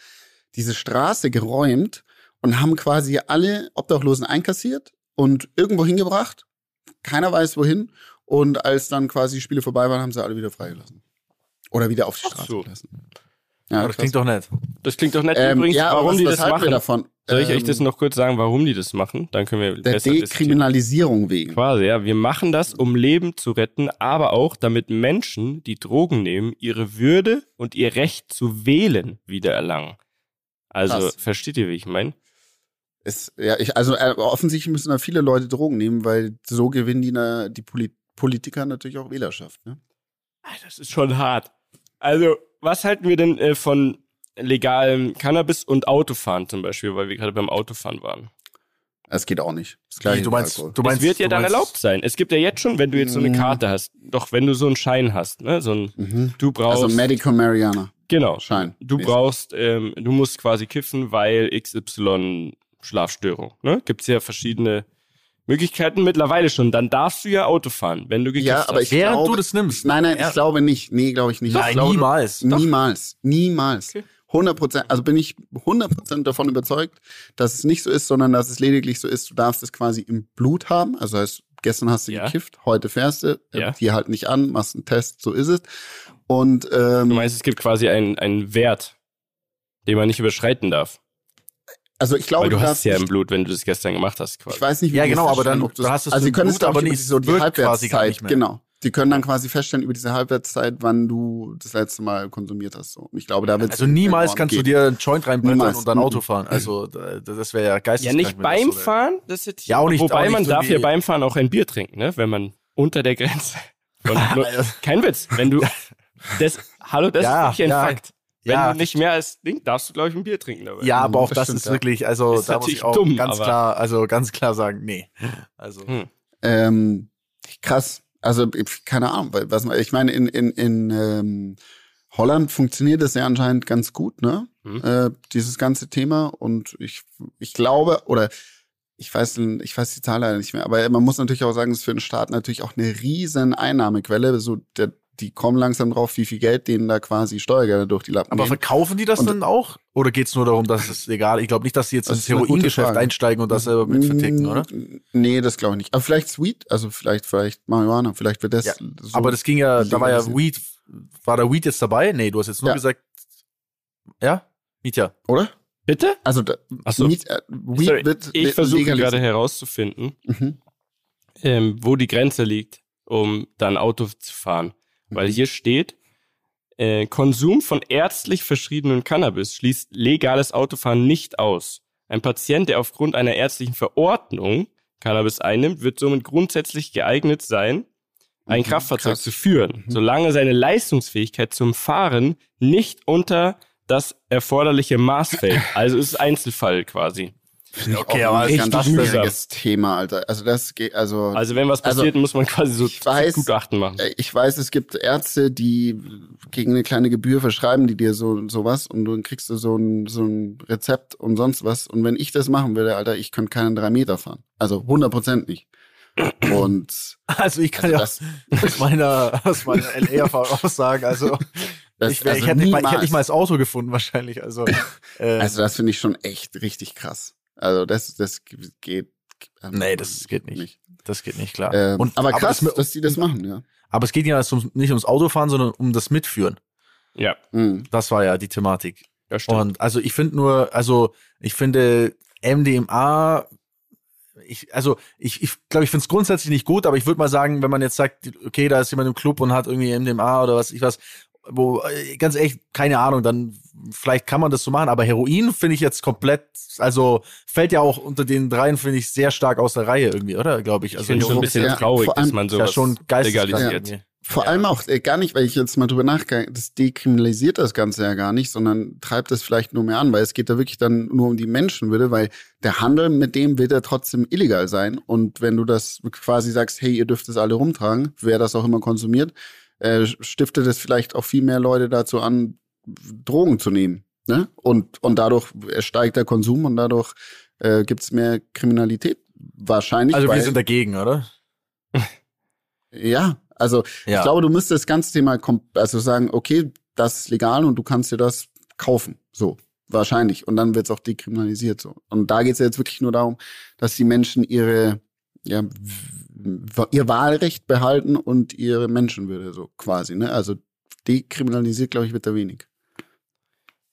diese Straße geräumt und haben quasi alle Obdachlosen einkassiert und irgendwo hingebracht. Keiner weiß wohin. Und als dann quasi die Spiele vorbei waren, haben sie alle wieder freigelassen. Oder wieder auf die Straße so. gelassen. Ja, das krass. klingt doch nett. Das klingt doch nett Ähm, übrigens, ja, warum was, die das machen. davon? Soll ich euch ähm, das noch kurz sagen, warum die das machen? Dann können wir der besser diskutieren. Dekriminalisierung wegen. Quasi, ja. Wir machen das, um Leben zu retten, aber auch, damit Menschen, die Drogen nehmen, ihre Würde und ihr Recht zu wählen wiedererlangen. Also, Krass. versteht ihr, wie ich meine? Ist, ja, ich, also äh, offensichtlich müssen da viele Leute Drogen nehmen, weil so gewinnen die, na, die Poli Politiker natürlich auch Wählerschaft. Ne? Ah, Das ist schon hart. Also, was halten wir denn äh, von legalem Cannabis und Autofahren zum Beispiel, weil wir gerade beim Autofahren waren? Das geht auch nicht. Das Nee, du meinst, du meinst, es wird ja dann meinst, erlaubt sein. Es gibt ja jetzt schon, wenn du jetzt so eine Mm. Karte hast, doch wenn du so einen Schein hast, ne, so ein, Mhm. du brauchst, Also Medical Mariana. genau, Schein. du brauchst, ähm, du musst quasi kiffen, weil XY Schlafstörung, ne? Gibt's ja verschiedene Möglichkeiten mittlerweile schon. Dann darfst du ja Auto fahren, wenn du gekifft Ja, aber hast. ich Während glaube, du das nimmst. Nein, nein, Ja. ich glaube nicht. Nee, glaube ich nicht. Nein, ich glaube, niemals. Niemals. Niemals. Okay. 100 Prozent, also bin ich 100 Prozent davon überzeugt, dass es nicht so ist, sondern dass es lediglich so ist, du darfst es quasi im Blut haben. Also heißt, gestern hast du Ja. gekifft, heute fährst du, äh, Ja. die halt nicht an, machst einen Test, so ist es. Und ähm, Du meinst, es gibt quasi einen, einen Wert, den man nicht überschreiten darf. Also ich glaube, Weil du hast es darfst ja im Blut, wenn du das gestern gemacht hast, quasi. ich weiß nicht, wie Ja, genau, das aber dann- ob das- du hast es also sie können es Blut, glaube aber ich so die Halbwertszeit, nicht mehr. genau. Die können dann quasi feststellen über diese Halbwertszeit, wann du das letzte Mal konsumiert hast. So. Und Ich glaube, da wird Also niemals kannst du dir einen Joint reinbrettern und dann Mhm. Auto fahren. Also da- das wäre ja Ja, geisteskrank. nicht wenn das beim so. Fahren, das jetzt Ja, auch nicht- Wobei auch nicht man so darf ja beim Fahren auch ein Bier trinken, ne? Wenn man unter der Grenze. Kein Witz, wenn du das, hallo, das Ja, ist wirklich ein ja. Fakt. Wenn Ja. du nicht mehr als Ding, darfst du, glaube ich, ein Bier trinken dabei. Ja, aber auch Das das, stimmt, ist ja. wirklich, also Ist da muss natürlich ich auch dumm, ganz klar, also ganz klar sagen, nee. Also Hm. Ähm, krass. Also keine Ahnung, weil was ich meine in in in ähm, Holland funktioniert das ja anscheinend ganz gut, ne? Mhm. Äh, dieses ganze Thema und ich ich glaube oder ich weiß ich weiß die Zahl leider nicht mehr, aber man muss natürlich auch sagen, es ist für den Staat natürlich auch eine riesen Einnahmequelle. So der, die kommen langsam drauf, wie viel Geld denen da quasi Steuergelder durch die Lappen Aber gehen. verkaufen die das Und- dann auch? Oder geht's nur darum, dass es egal? Ich glaube nicht, dass sie jetzt Das ins Heroingeschäft einsteigen und das selber mit verticken, oder? Mm, Nee, das glaube ich nicht. Aber vielleicht Sweet, also vielleicht, vielleicht Marihuana, vielleicht wird das. Ja, so Aber das ging ja, da war ja. Weed, war da Weed jetzt dabei? Nee, du hast jetzt nur Ja. gesagt, ja? Mietja. oder? Bitte? Also da, Achso, Miet, äh, Weed sorry, wird ich versuche gerade herauszufinden, Mhm. ähm, wo die Grenze liegt, um dann Auto zu fahren. Weil hier steht, äh, Konsum von ärztlich verschriebenen Cannabis schließt legales Autofahren nicht aus. Ein Patient, der aufgrund einer ärztlichen Verordnung Cannabis einnimmt, wird somit grundsätzlich geeignet sein, ein Mhm, Kraftfahrzeug krass. zu führen, Mhm. solange seine Leistungsfähigkeit zum Fahren nicht unter das erforderliche Maß fällt. Also ist es Einzelfall quasi. Okay, aber ein richtig ganz mühsam. schwieriges Thema, Alter. Also das geht, also, Also wenn was Also, passiert, muss man quasi so weiß- Gutachten machen. äh, ich weiß, es gibt Ärzte, die gegen eine kleine Gebühr verschreiben die dir so sowas und dann kriegst du so ein, so ein Rezept und sonst was. Und wenn ich das machen würde, Alter, ich könnte keinen drei Meter fahren. Also 100 Prozent nicht. Und Also ich kann also ja das, aus meiner, aus meiner LA-Erfahrung auch sagen, also, das ich, wär, also ich, hätte nicht mal, ich niemals. hätte nicht mal das Auto gefunden wahrscheinlich. Also, äh, Also das finde ich schon echt richtig krass. Also das, das geht. ähm, Nee, das geht nicht. das geht nicht klar. Ähm, Und- aber krass, das, dass die das machen, ja. aber es geht ja um, nicht ums Autofahren, sondern um das Mitführen. Ja, Mhm. Das war ja die Thematik. ja stimmt. Und also ich finde nur, also ich finde MDMA, ich, also ich, ich glaube, ich finde es grundsätzlich nicht gut, aber ich würde mal sagen, wenn man jetzt sagt, okay, da ist jemand im Club und hat irgendwie MDMA oder was ich was, wo, äh, ganz ehrlich, keine Ahnung, dann vielleicht kann man das so machen, aber Heroin finde ich jetzt komplett, also fällt ja auch unter den dreien, finde ich, sehr stark aus der Reihe irgendwie, oder? Glaube ich. Ich Also finde schon ein bisschen ja, traurig, allem- dass man ist ja schon legalisiert. irgendwie. Vor Ja. allem auch äh, gar nicht, weil ich jetzt mal drüber nachgehe, das dekriminalisiert das Ganze ja gar nicht, sondern treibt es vielleicht nur mehr an, weil es geht da wirklich dann nur um die Menschenwürde, weil der Handel mit dem wird ja trotzdem illegal sein. Und wenn du das quasi sagst, hey, ihr dürft es alle rumtragen, wer das auch immer konsumiert, äh, stiftet es vielleicht auch viel mehr Leute dazu an, Drogen zu nehmen. Ne? Und, und dadurch steigt der Konsum und dadurch äh, gibt es mehr Kriminalität. Wahrscheinlich. Also wir sind dagegen, oder? ja, also Ja. ich glaube, du müsstest das ganze Thema also sagen, okay, das ist legal und du kannst dir das kaufen. So, wahrscheinlich. Und dann wird es auch dekriminalisiert. So. Und da geht es ja jetzt wirklich nur darum, dass die Menschen ihre, ja, ihr Wahlrecht behalten und ihre Menschenwürde, so quasi. Ne? Also dekriminalisiert, glaube ich, wird da wenig.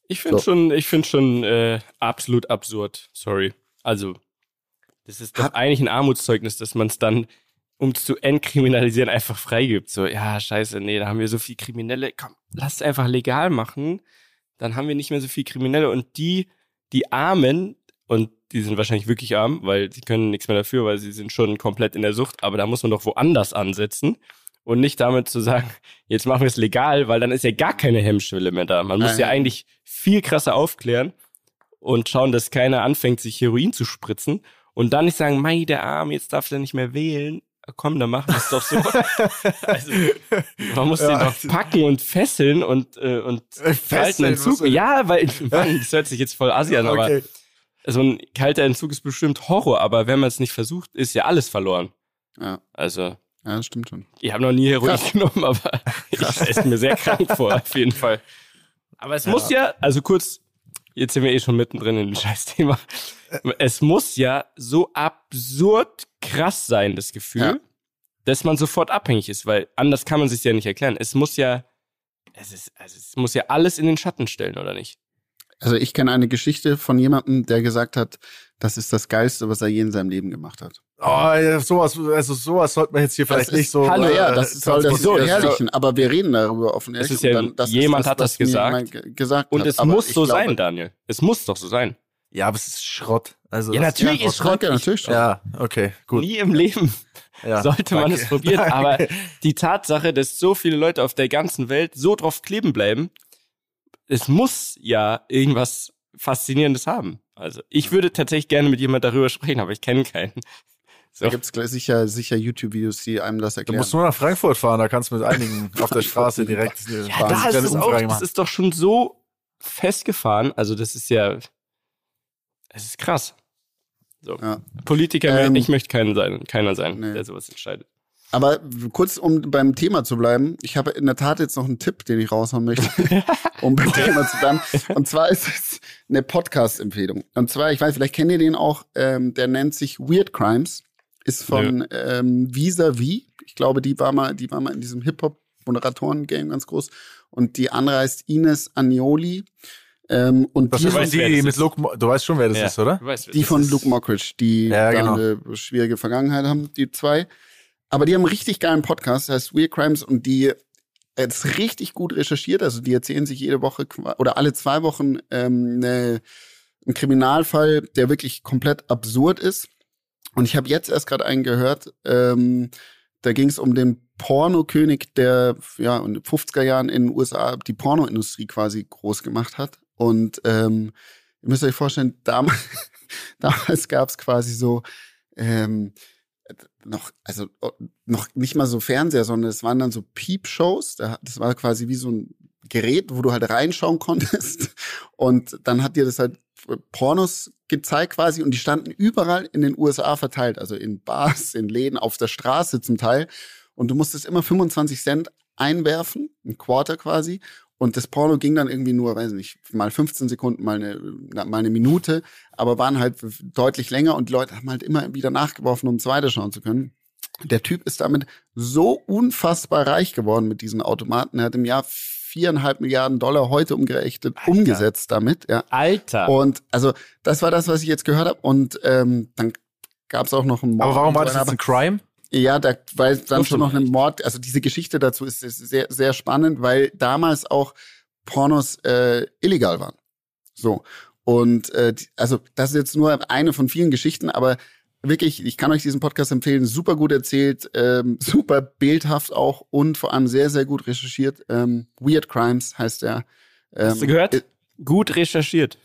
Ich finde So. schon, ich finde schon äh, absolut absurd. Sorry. Also, das ist doch eigentlich ein Armutszeugnis, dass man es dann, um es zu entkriminalisieren, einfach freigibt. So, ja, scheiße, nee, da haben wir so viel Kriminelle. Komm, lass es einfach legal machen. Dann haben wir nicht mehr so viel Kriminelle. Und die, die Armen, und die sind wahrscheinlich wirklich arm, weil sie können nichts mehr dafür, weil sie sind schon komplett in der Sucht. Aber da muss man doch woanders ansetzen. Und nicht damit zu sagen, jetzt machen wir es legal, weil dann ist ja gar keine Hemmschwelle mehr da. Man muss Nein. ja eigentlich viel krasser aufklären und schauen, dass keiner anfängt, sich Heroin zu spritzen und dann nicht sagen, mei, der Arm, jetzt darf der nicht mehr wählen. Komm, dann machen wir es doch so. also, man muss Ja. den doch packen und fesseln und, äh, und kalten Fesseln, Entzug. was soll- Ja, weil, Mann, das hört sich jetzt voll assi an, aber Okay. So ein kalter Entzug ist bestimmt Horror, aber wenn man es nicht versucht, ist ja alles verloren. Ja, Also, ja das stimmt schon. ich habe noch nie Heroin Krass. genommen, aber ich stelle mir sehr krank vor, auf jeden Fall. Aber es muss ja, also kurz, jetzt sind wir eh schon mittendrin in dem Scheißthema. Es muss ja so absurd krass sein, das Gefühl, Ja. dass man sofort abhängig ist, weil anders kann man sich ja nicht erklären. Es muss ja, es ist, also es muss ja alles in den Schatten stellen, oder nicht? Also ich kenne eine Geschichte von jemandem, der gesagt hat, das ist das Geilste, was er je in seinem Leben gemacht hat. Oh, ja, sowas, also sowas sollte man jetzt hier vielleicht nicht ist, so. Hallo, äh, ja, das soll das so, das ist verherrlichen, aber wir reden darüber offen ehrlich. ist ja- und dann- jemand hat das gesagt. gesagt Und hat. es Aber muss so glaube, sein, Daniel. Es muss doch so sein. Ja, aber es ist Schrott. Also Ja, natürlich ist Schrott. Ja, natürlich schon. Ja, okay, gut. Nie im Leben Ja, sollte man danke. es probieren. Danke. Aber die Tatsache, dass so viele Leute auf der ganzen Welt so drauf kleben bleiben, es muss ja irgendwas Faszinierendes haben. Also ich würde tatsächlich gerne mit jemand darüber sprechen, aber ich kenne keinen. So. Da gibt's gleich sicher, sicher YouTube-Videos, die einem das Du erklären. musst nur nach Frankfurt fahren, da kannst du mit einigen auf der Straße direkt ja, da ist es auch, das ist doch schon so festgefahren. Also das ist ja, es ist krass. So. Ja. Politiker, Ähm, ich möchte keinen sein, keiner sein, nee. der sowas entscheidet. Aber kurz, um beim Thema zu bleiben, ich habe in der Tat jetzt noch einen Tipp, den ich raushauen möchte, um beim Thema zu bleiben. Und zwar ist es eine Podcast-Empfehlung. Und zwar, ich weiß, vielleicht kennt ihr den auch, ähm, der nennt sich Weird Crimes, ist von ähm, Vis-a-Vis. Ich glaube, die war mal, die war mal in diesem Hip-Hop-Moderatoren-Game ganz groß. Und die andere heißt Ines Agnoli. Ähm, und Das die, weiß, die mit ist. Luke, Mo- du weißt schon, wer das Ja. ist, oder? Weißt, die das von Luke Mockridge, die Ja, genau. eine schwierige Vergangenheit haben, die zwei. Aber die haben einen richtig geilen Podcast, der heißt Weird Crimes und die ist richtig gut recherchiert. Also die erzählen sich jede Woche oder alle zwei Wochen ähm, eine, einen Kriminalfall, der wirklich komplett absurd ist. Und ich habe jetzt erst gerade einen gehört, ähm, da ging es um den Pornokönig, der ja in den 50er Jahren in den USA die Pornoindustrie quasi groß gemacht hat. Und ähm, ihr müsst euch vorstellen, damals, damals gab es quasi so ähm, noch, also oh, noch nicht mal so Fernseher, sondern es waren dann so Peep-Shows. Da- Das war quasi wie so ein Gerät, wo du halt reinschauen konntest. Und dann hat dir das halt Pornos gezeigt quasi und die standen überall in den USA verteilt, also in Bars, in Läden, auf der Straße zum Teil. Und du musstest immer 25 Cent einwerfen, ein Quarter quasi. Und das Porno ging dann irgendwie nur, weiß nicht, mal 15 Sekunden, mal eine, mal eine Minute, aber waren halt deutlich länger und die Leute haben halt immer wieder nachgeworfen, um es weiterschauen zu können. Der Typ ist damit so unfassbar reich geworden mit diesen Automaten. Er hat im Jahr viereinhalb Milliarden Dollar heute umgerechnet, Alter. umgesetzt damit, ja. Alter. Und also das war das, was ich jetzt gehört habe. Und ähm, dann gab es auch noch einen Mord. Aber warum war das jetzt ein Crime? Ja, da, weil dann schon noch ein Mord, also diese Geschichte dazu ist, sehr, sehr spannend, weil damals auch Pornos äh, illegal waren. So. Und äh, also das ist jetzt nur eine von vielen Geschichten, aber wirklich, ich kann euch diesen Podcast empfehlen, super gut erzählt, ähm, super bildhaft auch und vor allem sehr, sehr gut recherchiert. Ähm, Weird Crimes heißt er. Ähm, Hast du gehört? äh, Gut recherchiert.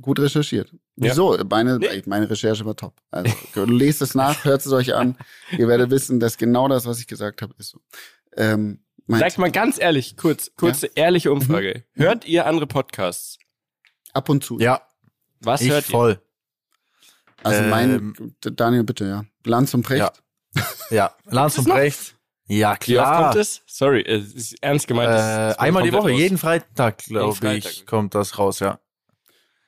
Gut recherchiert. Ja. Wieso? Meine, Nee. meine Recherche war top. Also lest es nach, hört es euch an. Ihr werdet wissen, dass genau das, was ich gesagt habe, ist so. Ähm, mein Sag mal ganz ehrlich, kurz, kurze ehrliche Umfrage. Mhm. Hört ihr andere Podcasts? ab und zu. Ja, Was ich hört ihr? voll. Also mein, Ähm, Daniel, bitte, ja. Lanz und Precht. Ja. Ja, Lanz und noch? Brecht. Ja, Wie oft klar. kommt es? Sorry, es ist ernst gemeint. es- Äh, einmal die Woche, raus. jeden Freitag, glaube ich, kommt das raus, ja.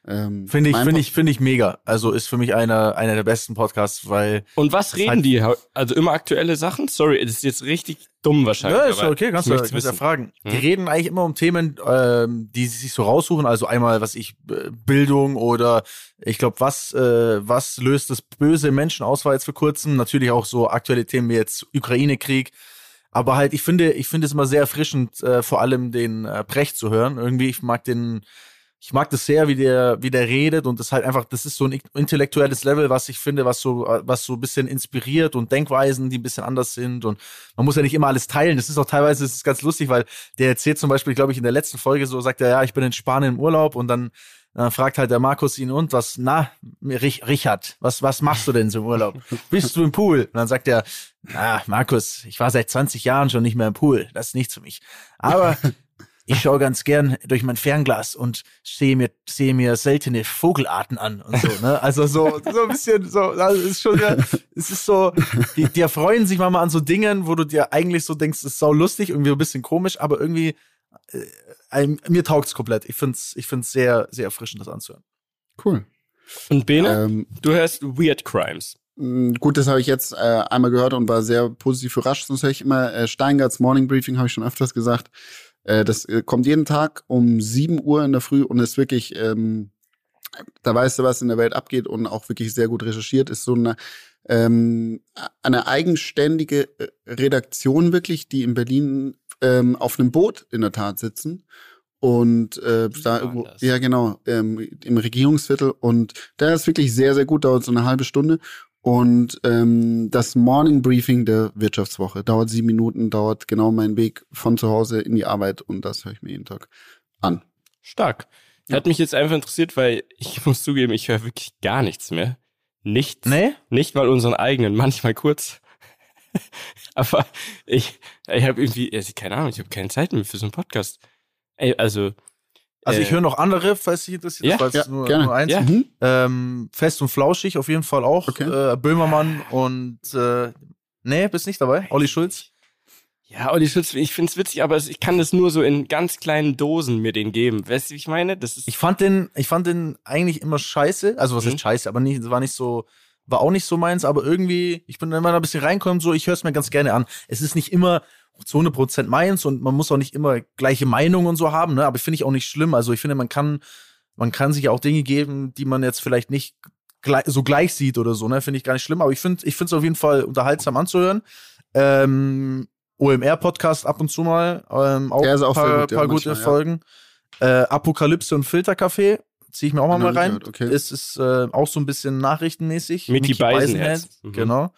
Ähm, Finde ich, finde ich, finde ich mega. Also ist für mich einer, einer der besten Podcasts, weil. Und was reden halt- die? Also immer aktuelle Sachen? Sorry, das ist jetzt richtig dumm wahrscheinlich. Ja, ist aber okay, kannst ich du, kannst ja fragen. Die Hm? reden eigentlich immer um Themen, ähm, die sie sich so raussuchen. Also einmal, was ich, äh, Bildung oder ich glaube, was, äh, was löst das böse Menschen aus, war jetzt vor kurzem. Natürlich auch so aktuelle Themen wie jetzt Ukraine-Krieg. Aber halt, ich finde, ich finde es immer sehr erfrischend, äh, vor allem den äh, Brecht zu hören. Irgendwie, ich mag den, ich mag das sehr, wie der, wie der redet und das halt einfach, das ist so ein intellektuelles Level, was ich finde, was so, was so ein bisschen inspiriert und Denkweisen, die ein bisschen anders sind und man muss ja nicht immer alles teilen. Das ist auch teilweise, das ist ganz lustig, weil der erzählt zum Beispiel, glaube ich, in der letzten Folge so, sagt er, ja, ich bin in Spanien im Urlaub und dann äh, fragt halt der Markus ihn und was, na, Rich, Richard, was, was machst du denn so im Urlaub? Bist du im Pool? Und dann sagt er, na, Markus, ich war seit 20 Jahren schon nicht mehr im Pool. Das ist nichts für mich. Aber ich schaue ganz gern durch mein Fernglas und sehe mir, sehe mir seltene Vogelarten an und so, ne? Also so, so ein bisschen so, also es ist schon, ja, es ist so, die, die erfreuen sich manchmal an so Dingen, wo du dir eigentlich so denkst, das ist sau lustig, irgendwie ein bisschen komisch, aber irgendwie, äh, ein, mir taugt's komplett. Ich find's, ich find's sehr, sehr erfrischend, das anzuhören. Cool. Und Bene, Ähm, du hörst Weird Crimes. gut, das habe ich jetzt äh, einmal gehört und war sehr positiv überrascht. Sonst höre ich immer äh, Steingarts Morning Briefing, habe ich schon öfters gesagt. Äh, das äh, kommt jeden Tag um 7 Uhr in der Früh und ist wirklich, ähm, da weißt du, was in der Welt abgeht und auch wirklich sehr gut recherchiert. Ist so eine, ähm, eine eigenständige äh, Redaktion wirklich, die in Berlin ähm, auf einem Boot in der Tat sitzen. Und äh, da irgendwo, ja genau, ähm, im Regierungsviertel. Und der ist wirklich sehr, sehr gut, dauert so eine halbe Stunde. Und ähm, das Morning Briefing der Wirtschaftswoche dauert sieben Minuten, dauert genau mein Weg von zu Hause in die Arbeit und das höre ich mir jeden Tag an. Stark. Ja. Hat mich jetzt einfach interessiert, weil ich muss zugeben, ich höre wirklich gar nichts mehr. Nichts. Nee? Nicht mal unseren eigenen, manchmal kurz. Aber ich, ich habe irgendwie, also keine Ahnung, ich habe keine Zeit mehr für so einen Podcast. Ey, also. Also äh, ich höre noch andere, falls sich interessiert. Ja, das war jetzt ja, nur, gerne. nur eins. Ja. Mhm. Ähm, Fest und Flauschig auf jeden Fall auch. Okay. Äh, Böhmermann und äh, nee, bist nicht dabei? Olli Schulz? Ja, Olli Schulz, ich find's witzig, aber es- ich kann das nur so in ganz kleinen Dosen mir den geben. Weißt du, wie ich meine? Das ist. Ich fand den, ich fand den eigentlich immer scheiße. Also was Mhm. heißt scheiße, aber nicht, war nicht so, war auch nicht so meins, aber irgendwie, ich bin immer da ein bisschen reinkommen, so, ich höre es mir ganz gerne an. Es ist nicht immer zu 100% meins und man muss auch nicht immer gleiche Meinung und so haben, ne? aber finde ich auch nicht schlimm. Also ich finde, man kann, man kann sich auch Dinge geben, die man jetzt vielleicht nicht gleich, so gleich sieht oder so, ne? Finde ich gar nicht schlimm, aber ich finde ich finde es auf jeden Fall unterhaltsam anzuhören. Ähm, OMR-Podcast ab und zu mal, ähm, auch Der ist auch paar, sehr gut, ja, paar gute manchmal, ja. Folgen. Äh, Apokalypse und Filterkaffee ziehe ich mir auch mal, mal rein. gehört, okay. Es ist äh, auch so ein bisschen nachrichtenmäßig. Mickey Beisenherz. Beisenherz, Mhm. Genau.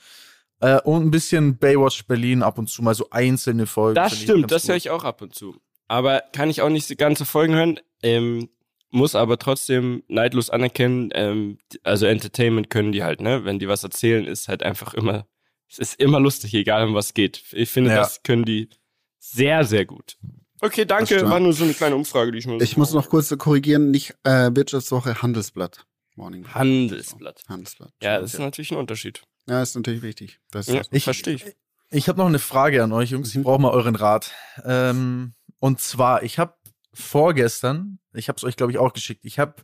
Äh, und ein bisschen Baywatch Berlin ab und zu mal so einzelne Folgen. Das stimmt, das höre ich auch ab und zu. Aber kann ich auch nicht die ganze Folgen hören. Ähm, muss aber trotzdem neidlos anerkennen, ähm, also Entertainment können die halt, ne? Wenn die was erzählen, ist halt einfach immer, es ist immer lustig, egal um was geht. Ich finde, Ja. das können die sehr, sehr gut. Okay, danke. War nur so eine kleine Umfrage, die ich mir Ich muss noch kurz korrigieren, nicht äh, Wirtschaftswoche, Handelsblatt. Morning. Handelsblatt. Handelsblatt. Ja, das ist natürlich ein Unterschied. Ja, ist natürlich wichtig. Das ist Ja, Ich- verstehe ich. Ich habe noch eine Frage an euch, Jungs. Ich Mhm. brauche mal euren Rat. Ähm, und zwar, ich habe vorgestern, ich habe es euch glaube ich auch geschickt. Ich habe,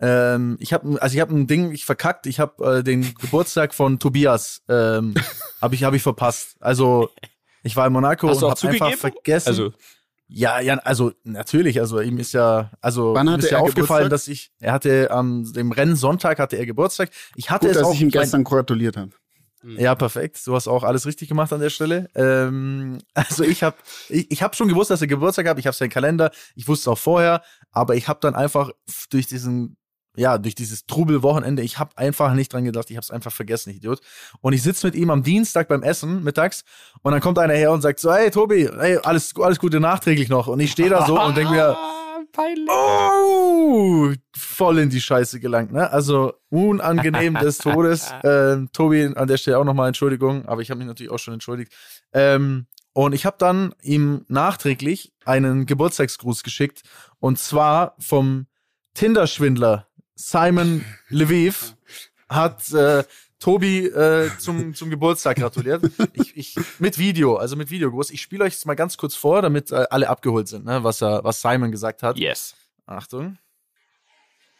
ähm, ich habe, also ich habe ein Ding, ich verkackt. Ich habe äh, den Geburtstag von Tobias, ähm, habe ich, habe ich verpasst. Also ich war in Monaco Hast und habe einfach vergessen. Also, Ja, ja, also natürlich, also ihm ist ja, also Wann ihm ist ja aufgefallen, Geburtstag? dass ich, er hatte am dem Rennsonntag hatte er Geburtstag. Ich hatte Gut, es dass auch ich ihm gestern gratuliert habe. Ja, perfekt. Du hast auch alles richtig gemacht an der Stelle. Ähm, also ich habe ich, ich hab schon gewusst, dass er Geburtstag hat. Ich habe seinen Kalender. Ich wusste es auch vorher. Aber ich habe dann einfach durch diesen, ja, durch dieses Trubelwochenende, ich habe einfach nicht dran gedacht. Ich habe es einfach vergessen, Idiot. Und ich sitze mit ihm am Dienstag beim Essen mittags und dann kommt einer her und sagt so, hey Tobi, hey, alles, alles Gute nachträglich noch. Und ich stehe da so und denke mir, peinlich. Oh, voll in die Scheiße gelangt, ne? Also unangenehm des Todes. Ähm, Tobi, an der Stelle auch nochmal Entschuldigung, aber ich habe mich natürlich auch schon entschuldigt. Ähm, und ich habe dann ihm nachträglich einen Geburtstagsgruß geschickt und zwar vom Tinder-Schwindler Simon Lviv hat äh, Tobi äh, zum, zum Geburtstag gratuliert. Ich, ich, mit Video, also mit Videogruß. Ich spiele euch das mal ganz kurz vor, damit äh, alle abgeholt sind, ne, was, er, was Simon gesagt hat. Yes. Achtung.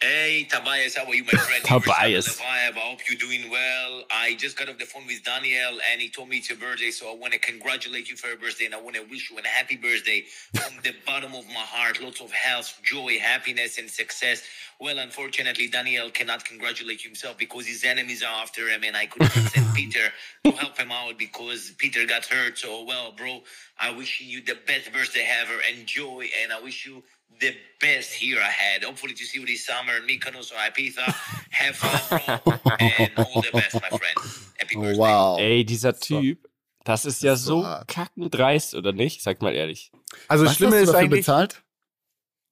Hey, Tobias, how are you, my friend? Tobias. I hope you're doing well. I just got off the phone with Daniel, and he told me it's your birthday, so I want to congratulate you for your birthday, and I want to wish you a happy birthday from the bottom of my heart. Lots of health, joy, happiness, and success. Well, unfortunately, Daniel cannot congratulate himself because his enemies are after him, and I couldn't send Peter to help him out because Peter got hurt. So, well, bro, I wish you the best birthday ever. Enjoy, and I wish you the best year ahead. Hopefully to see you this summer in Mykonos or Ibiza. Have fun, bro, and all the best, my friend. Happy Oh, birthday. wow. Ey, dieser Typ, das ist ja Das ist so so hart. kackendreist, oder nicht? Sag mal ehrlich. Also das Was Schlimme hast du ist dafür eigentlich, bezahlt?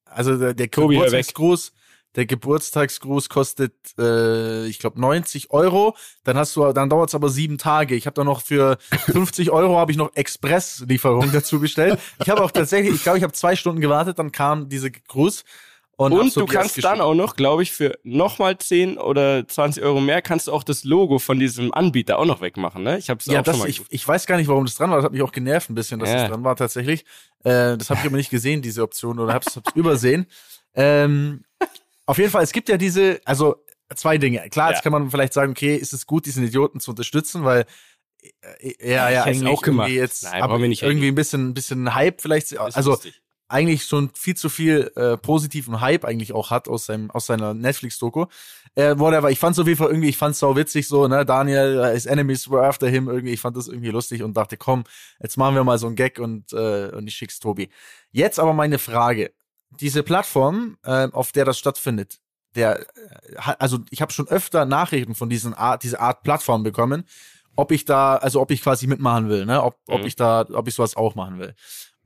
also der, der weg. Geburtstagsgruß, der Geburtstagsgruß kostet, äh, ich glaube, 90 Euro. Dann hast du, dann dauert es aber sieben Tage. Ich habe da noch für 50 Euro habe ich noch Express-Lieferung dazu bestellt. Ich habe auch tatsächlich, ich glaube, ich habe zwei Stunden gewartet, dann kam diese Gruß. Und, Und du kannst dann auch noch, glaube ich, für nochmal 10 oder 20 Euro mehr, kannst du auch das Logo von diesem Anbieter auch noch wegmachen, ne? Ich hab's Ja, auch das, schon mal ich, ich weiß gar nicht, warum das dran war. Das hat mich auch genervt ein bisschen, dass Ja. das dran war tatsächlich. Äh, das habe ich aber nicht gesehen, diese Option, oder hab's, hab's übersehen. Ähm, auf jeden Fall, es gibt ja diese, also zwei Dinge. Klar, Ja. jetzt kann man vielleicht sagen, okay, ist es gut, diesen Idioten zu unterstützen, weil äh, ja, ja, eigentlich auch gemacht. irgendwie jetzt Nein, ab- brauchen wir nicht irgendwie ein bisschen, ein bisschen Hype vielleicht, also lustig. eigentlich schon viel zu viel äh, positiven Hype eigentlich auch hat aus seinem aus seiner Netflix-Doku. Äh, whatever, ich fand's auf jeden Fall irgendwie, ich fand's sau witzig so, ne, Daniel, uh, his enemies were after him irgendwie, ich fand das irgendwie lustig und dachte, komm, jetzt machen wir mal so einen Gag und äh, und ich schick's Tobi. Jetzt aber meine Frage, diese Plattform, äh, auf der das stattfindet, der äh, also ich habe schon öfter Nachrichten von diesen Art dieser Art Plattform bekommen, ob ich da also ob ich quasi mitmachen will, ne, ob ob Mhm. ich da ob ich sowas auch machen will.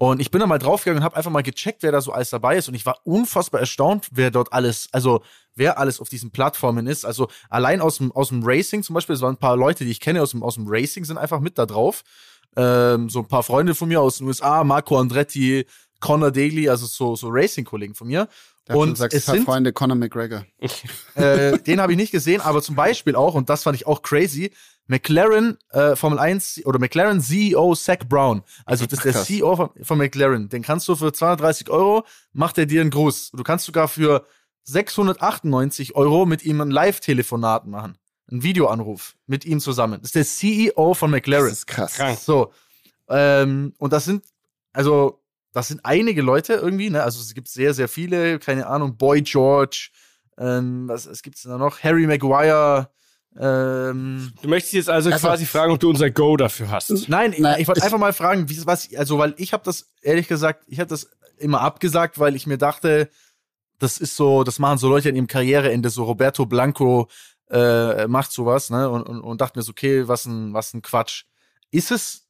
Und ich bin da mal draufgegangen und habe einfach mal gecheckt, wer da so alles dabei ist. Und ich war unfassbar erstaunt, wer dort alles, also wer alles auf diesen Plattformen ist. Also allein aus dem, aus dem Racing zum Beispiel, es waren ein paar Leute, die ich kenne aus dem, aus dem Racing, sind einfach mit da drauf. Ähm, so ein paar Freunde von mir aus den USA, Marco Andretti, Connor Daly, also so, so Racing-Kollegen von mir. Und Und du sagst, es sind, Freunde Conor McGregor. äh, den habe ich nicht gesehen, aber zum Beispiel auch, und das fand ich auch crazy, McLaren äh, Formel 1 oder McLaren CEO Zach Brown. Also das ist der Krass. CEO von, von McLaren. Den kannst du für 230 Euro, macht er dir einen Gruß. Du kannst sogar für 698 Euro mit ihm ein Live-Telefonat machen. Ein Videoanruf mit ihm zusammen. Das ist der CEO von McLaren. Das ist krass. So. Ähm, und das sind, also, das sind einige Leute irgendwie, ne? Also es gibt sehr, sehr viele, keine Ahnung, Boy George, ähm, was, was gibt's denn da noch? Harry Maguire, ähm, Du möchtest jetzt also, Also- quasi fragen, ob du unser Go dafür hast. Nein, Nein, ich wollte einfach mal fragen, wie, was, also weil ich habe das ehrlich gesagt, ich habe das immer abgesagt, weil ich mir dachte, das ist so, das machen so Leute an ihrem Karriereende, so Roberto Blanco äh, macht sowas, ne? Und, und, und dachte mir so, okay, was ein, was ein Quatsch. Ist es,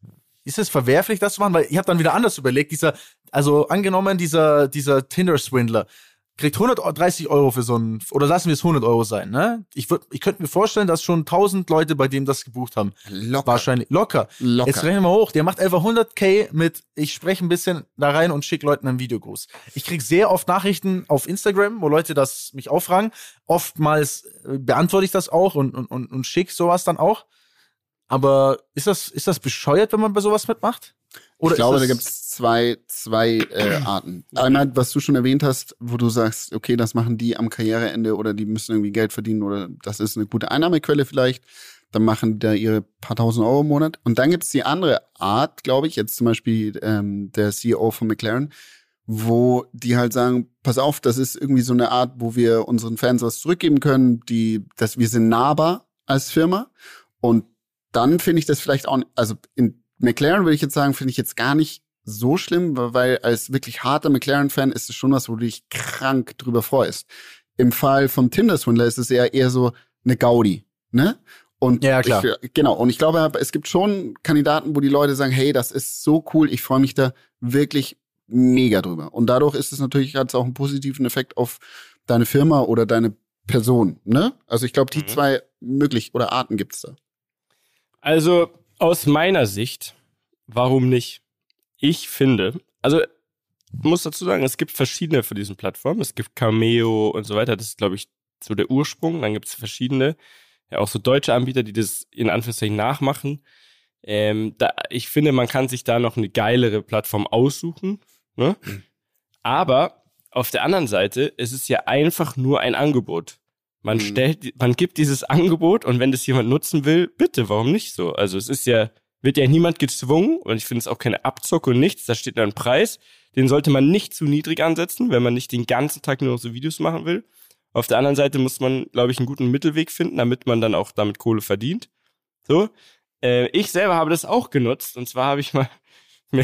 ist es verwerflich, das zu machen? Weil ich habe dann wieder anders überlegt, dieser, also angenommen, dieser, dieser Tinder-Swindler kriegt 130 Euro für so ein, oder lassen wir es 100 Euro sein, ne? Ich ich könnte mir vorstellen, dass schon 1000 Leute bei dem das gebucht haben. Locker. Wahrscheinlich. Locker. Locker. Jetzt rechnen wir hoch. Der macht einfach 100k mit, ich spreche ein bisschen da rein und schicke Leuten einen Videogruß. Ich krieg sehr oft Nachrichten auf Instagram, wo Leute das mich auffragen. Oftmals äh, beantworte ich das auch und, und, und, und schicke sowas dann auch. Aber ist das, ist das bescheuert, wenn man bei sowas mitmacht? Oder ich glaube, da das, gibt's zwei, zwei äh, Arten. Einmal, was du schon erwähnt hast, wo du sagst, okay, das machen die am Karriereende oder die müssen irgendwie Geld verdienen oder das ist eine gute Einnahmequelle vielleicht. Dann machen die da ihre paar tausend Euro im Monat. Und dann gibt's die andere Art, glaube ich, jetzt zum Beispiel ähm, der CEO von McLaren, wo die halt sagen, pass auf, das ist irgendwie so eine Art, wo wir unseren Fans was zurückgeben können, die, dass wir sind nahbar als Firma. Und dann finde ich das vielleicht auch, also in McLaren würde ich jetzt sagen, finde ich jetzt gar nicht so schlimm, weil als wirklich harter McLaren-Fan ist es schon was, wo du dich krank drüber freust. Im Fall vom Tinder-Swindler ist es eher eher so eine Gaudi, ne? Und Ja, klar. Ich, genau. Und ich glaube, es gibt schon Kandidaten, wo die Leute sagen, hey, das ist so cool, ich freue mich da wirklich mega drüber. Und dadurch ist es natürlich, hat es auch einen positiven Effekt auf deine Firma oder deine Person, ne? Also ich glaube, die Mhm. zwei möglich oder Arten gibt's da. Also aus meiner Sicht, warum nicht? Ich finde, also ich muss dazu sagen, es gibt verschiedene von diesen Plattformen. Es gibt Cameo und so weiter. Das ist, glaube ich, so der Ursprung. Dann gibt es verschiedene, ja auch so deutsche Anbieter, die das in Anführungszeichen nachmachen. Ähm, da, ich finde, man kann sich da noch eine geilere Plattform aussuchen. Ne? Aber auf der anderen Seite, es ist ja einfach nur ein Angebot. Man Mhm. stellt, man gibt dieses Angebot und wenn das jemand nutzen will, bitte, warum nicht so? Also es ist ja, wird ja niemand gezwungen und ich finde es auch keine Abzocke und nichts. Da steht da ein Preis, den sollte man nicht zu niedrig ansetzen, wenn man nicht den ganzen Tag nur noch so Videos machen will. Auf der anderen Seite muss man, glaube ich, einen guten Mittelweg finden, damit man dann auch damit Kohle verdient. So. Äh, ich selber habe das auch genutzt und zwar habe ich mal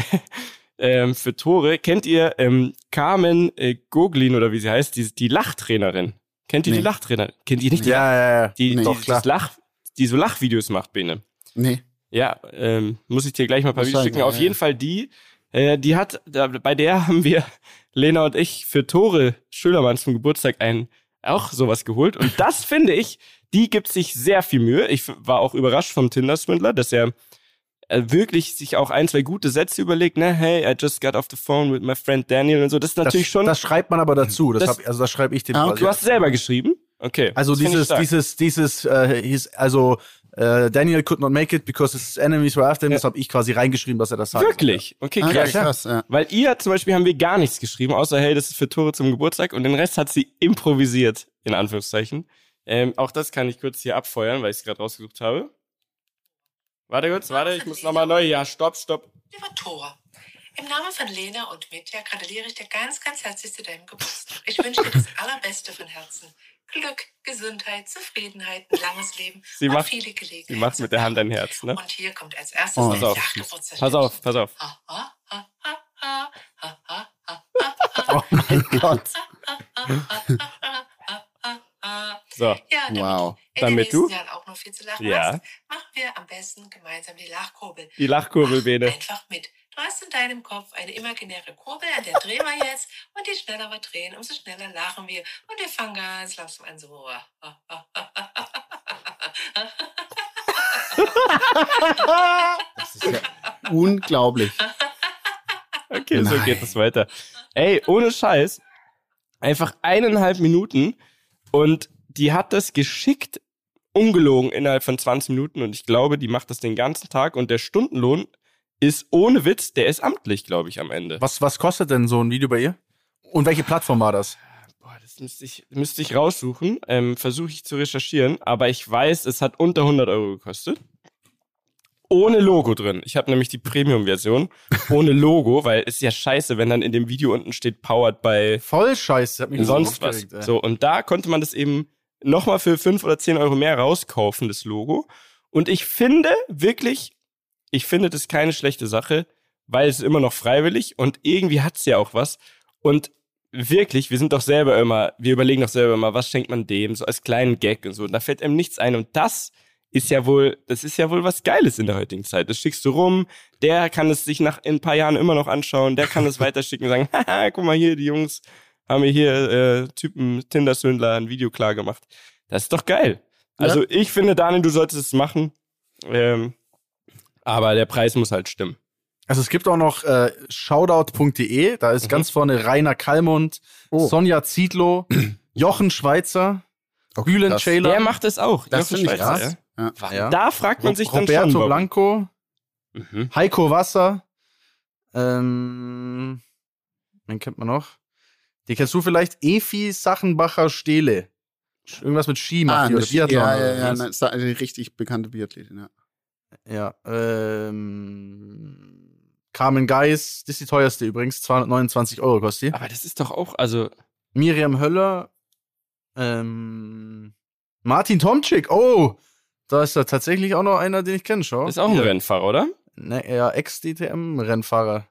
ähm, für Tore, kennt ihr ähm, Carmen äh, Goglin oder wie sie heißt, die, die Lachtrainerin? Kennt ihr Nee. die Lachtrainerin? Kennt ihr nicht die, Ja, ja, ja. die, Nee. die, Doch, das Lach, die so Lachvideos macht, Bene? Nee. Ja, ähm, muss ich dir gleich mal ein paar Videos schicken. ja, Auf ja. jeden Fall die, äh, die hat, da, bei der haben wir, Lena und ich, für Tore Schülermann zum Geburtstag ein, auch sowas geholt. Und das finde ich, die gibt sich sehr viel Mühe. Ich war auch überrascht vom Tinder-Swindler, dass er wirklich sich auch ein, zwei gute Sätze überlegt, ne, hey, I just got off the phone with my friend Daniel und so. Das ist Das, natürlich schon, das schreibt man aber dazu. Das Das- hab, also das schreibe ich dem Ah, quasi. du hast selber geschrieben? Okay. Also das dieses, dieses, dieses, äh, hieß, also äh, Daniel could not make it because his enemies were after him. Ja. Das habe ich quasi reingeschrieben, dass er das sagt. Wirklich? Okay, Ah, krass. ja, krass, ja. Weil ihr zum Beispiel haben wir gar nichts geschrieben, außer hey, das ist für Tore zum Geburtstag und den Rest hat sie improvisiert, in Anführungszeichen. Ähm, auch das kann ich kurz hier abfeuern, weil ich es gerade rausgesucht habe. Warte kurz, warte, ich muss nochmal neu. Ja, stopp, stopp. Lieber Tora, im Namen von Lena und Mitya gratuliere ich dir ganz, ganz herzlich zu deinem Geburtstag. Ich wünsche dir das Allerbeste von Herzen. Glück, Gesundheit, Zufriedenheit, ein langes Leben Sie und macht- viele Gelegenheiten. Sie macht mit der Hand ein Herz, ne? Und hier kommt als erstes Oh, Pass auf, pass auf, pass auf. Oh mein Gott. ha. So, Ja, damit Wow. du in Damit den du- Jahren auch noch viel zu lachen Ja. hast, machen wir am besten gemeinsam die Lachkurbel. die Lachkurbelbene. Einfach mit. Du hast in deinem Kopf eine imaginäre Kurbel, an der drehen wir jetzt. Und je schneller wir drehen, umso schneller lachen wir. Und wir fangen ganz langsam an so. Das ist ja unglaublich. Okay, so Nein. geht es weiter. Ey, ohne Scheiß. Einfach eineinhalb Minuten und die hat das geschickt ungelogen innerhalb von 20 Minuten und ich glaube, die macht das den ganzen Tag und der Stundenlohn ist ohne Witz, der ist amtlich, glaube ich, am Ende. Was, was kostet denn so ein Video bei ihr? Und welche Plattform war das? Boah, das müsste ich, müsste ich raussuchen. Ähm, Versuche ich zu recherchieren, aber ich weiß, es hat unter 100 Euro gekostet. Ohne Logo drin. Ich habe nämlich die Premium-Version ohne Logo, weil ist ja scheiße, wenn dann in dem Video unten steht powered by Voll scheiße. Hat mich so sonst was. aufgeregt, ey. So, und da konnte man das eben nochmal für 5 oder 10 Euro mehr rauskaufen, das Logo. Und ich finde wirklich, ich finde das keine schlechte Sache, weil es ist immer noch freiwillig und irgendwie hat's ja auch was. Und wirklich, wir sind doch selber immer, wir überlegen doch selber immer, was schenkt man dem, so als kleinen Gag und so. Und da fällt einem nichts ein. Und das ist ja wohl, das ist ja wohl was Geiles in der heutigen Zeit. Das schickst du rum, der kann es sich nach in ein paar Jahren immer noch anschauen, der kann es weiterschicken und sagen, haha, guck mal hier, die Jungs haben mir hier äh, Typen Tinder-Swindler ein Video klar gemacht. Das ist doch geil. Also ich finde, Daniel, du solltest es machen. Ähm, aber der Preis muss halt stimmen. Also es gibt auch noch äh, shoutout.de, da ist Mhm. ganz vorne Rainer Kallmund, Oh. Sonja Zietlow, Jochen Schweizer, Okay, Bülent krass. Ceylan, Der macht es auch. Das Jochen finde ich krass. ja. Ja. ja. Da fragt man sich dann Roberto schon, warum. Blanco, Mhm. Heiko Wasser, ähm, wen kennt man noch? Die kennst du vielleicht? Efi Sachenbacher Stehle. Irgendwas mit Ski macht Ah, die oder Biathlon. ja, ja, ja, nein, ist eine richtig bekannte Biathletin, ja. Ja, ähm, Carmen Geis, das ist die teuerste übrigens, 229 Euro kostet die. Aber das ist doch auch, also, Miriam Höller, ähm, Martin Tomczyk, oh, da ist da tatsächlich auch noch einer, den ich kenne, schau. ist auch ein Hier. Rennfahrer, oder? Ne, ja, Ex-DTM-Rennfahrer.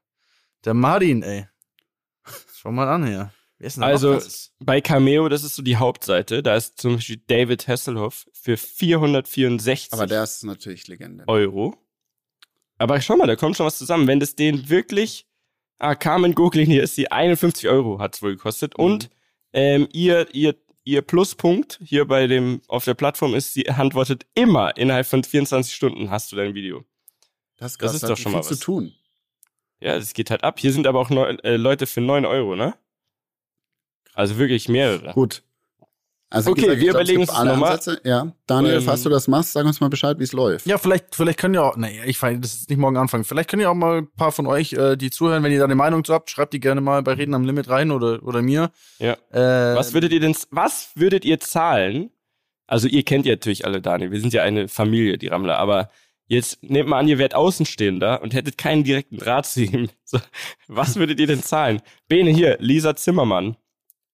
Der Martin, ey. Schau mal an hier. Wer ist denn da Also? Bei Cameo, das ist so die Hauptseite, da ist zum Beispiel David Hasselhoff für 464 Aber der ist natürlich Legende. Euro. Aber schau mal, da kommt schon was zusammen. Wenn das den wirklich, ah, Carmen Goglin hier ist die 51 Euro hat's wohl gekostet. Mhm. Und ähm, ihr, ihr, ihr Pluspunkt hier bei dem, auf der Plattform ist, sie antwortet immer innerhalb von 24 Stunden hast du dein Video. Das ist, das krass, ist hat doch schon mal zu was. tun. Ja, das geht halt ab. Hier sind aber auch neu, äh, Leute für 9 Euro, ne? Also wirklich mehrere. Gut. Also Okay, gesagt, wir glaub, es überlegen alle nochmal. Ansätze. Ja, Daniel, Ähm, falls du das machst, sag uns mal Bescheid, wie es läuft. Ja, vielleicht, vielleicht können ja auch, nee, ich weiß, das ist nicht morgen anfangen. Vielleicht können ja auch mal ein paar von euch, äh, die zuhören, wenn ihr da eine Meinung zu habt, schreibt die gerne mal bei Reden am Limit rein oder, oder mir. Ja. Äh, Was würdet ihr denn, was würdet ihr zahlen? Also ihr kennt ja natürlich alle Daniel, wir sind ja eine Familie, die Rammler, aber jetzt nehmt mal an, ihr wärt Außenstehender und hättet keinen direkten Draht zu ihm. So, was würdet ihr denn zahlen? Bene hier, Lisa Zimmermann,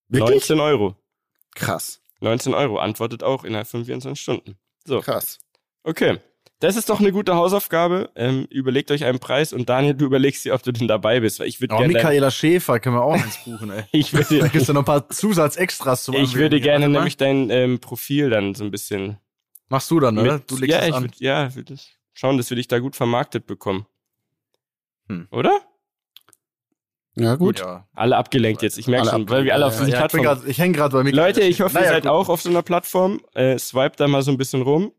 Wirklich? 19 Euro. Krass, 19 Euro, antwortet auch innerhalb von 24 Stunden. So, krass. okay. Das ist doch eine gute Hausaufgabe. Ähm, überlegt euch einen Preis und Daniel, du überlegst dir, ob du denn dabei bist, weil ich würde oh, gerne. Michaela Schäfer können wir auch eins buchen, ey. Ich Da würde, gibt's ja noch ein paar Zusatzextras zum ich würde gerne Warte mal. nämlich dein ähm, Profil dann so ein bisschen Machst du dann, oder? Mit, Du legst ja, es ich an. würd, ja, ich würd das schauen, dass wir dich da gut vermarktet bekommen. Hm. Oder? Ja, gut. Ja. Alle abgelenkt jetzt. Ich merke schon, weil wir alle auf abgelenkt, diesen Ja, ich Plattformen. grad, ich hänge gerade bei Michaela Leute, ich hoffe, ihr Naja, seid gut. auch auf so einer Plattform. Äh, swipe da mal so ein bisschen rum.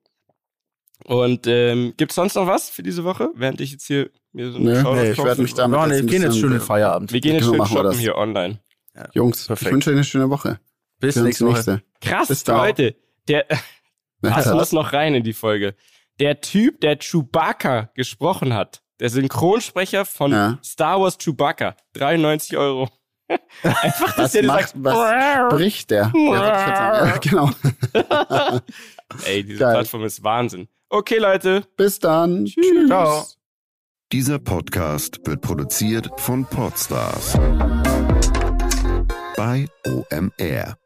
Und ähm, gibt's sonst noch was für diese Woche? Während ich jetzt hier mir so eine Nö, Shoutout nee, ich kaufe? werd mich damit Ja, jetzt nee, wir gehen jetzt schön in den Feierabend. Wir gehen jetzt schön shoppen das. hier online. Jungs, Perfekt. ich wünsche euch eine schöne Woche. Bis nächste Woche. Krass, Bis. Leute. Der, lassen das noch rein in die Folge. Der Typ, der Chewbacca gesprochen hat, der Synchronsprecher von Ja. Star Wars Chewbacca, 93 Euro. Einfach, dass Was der macht, sagt, was spricht der? Ja, genau. Ey, diese Geil. Plattform ist Wahnsinn. Okay, Leute. Bis dann. Ciao. Dieser Podcast wird produziert von Podstars bei OMR.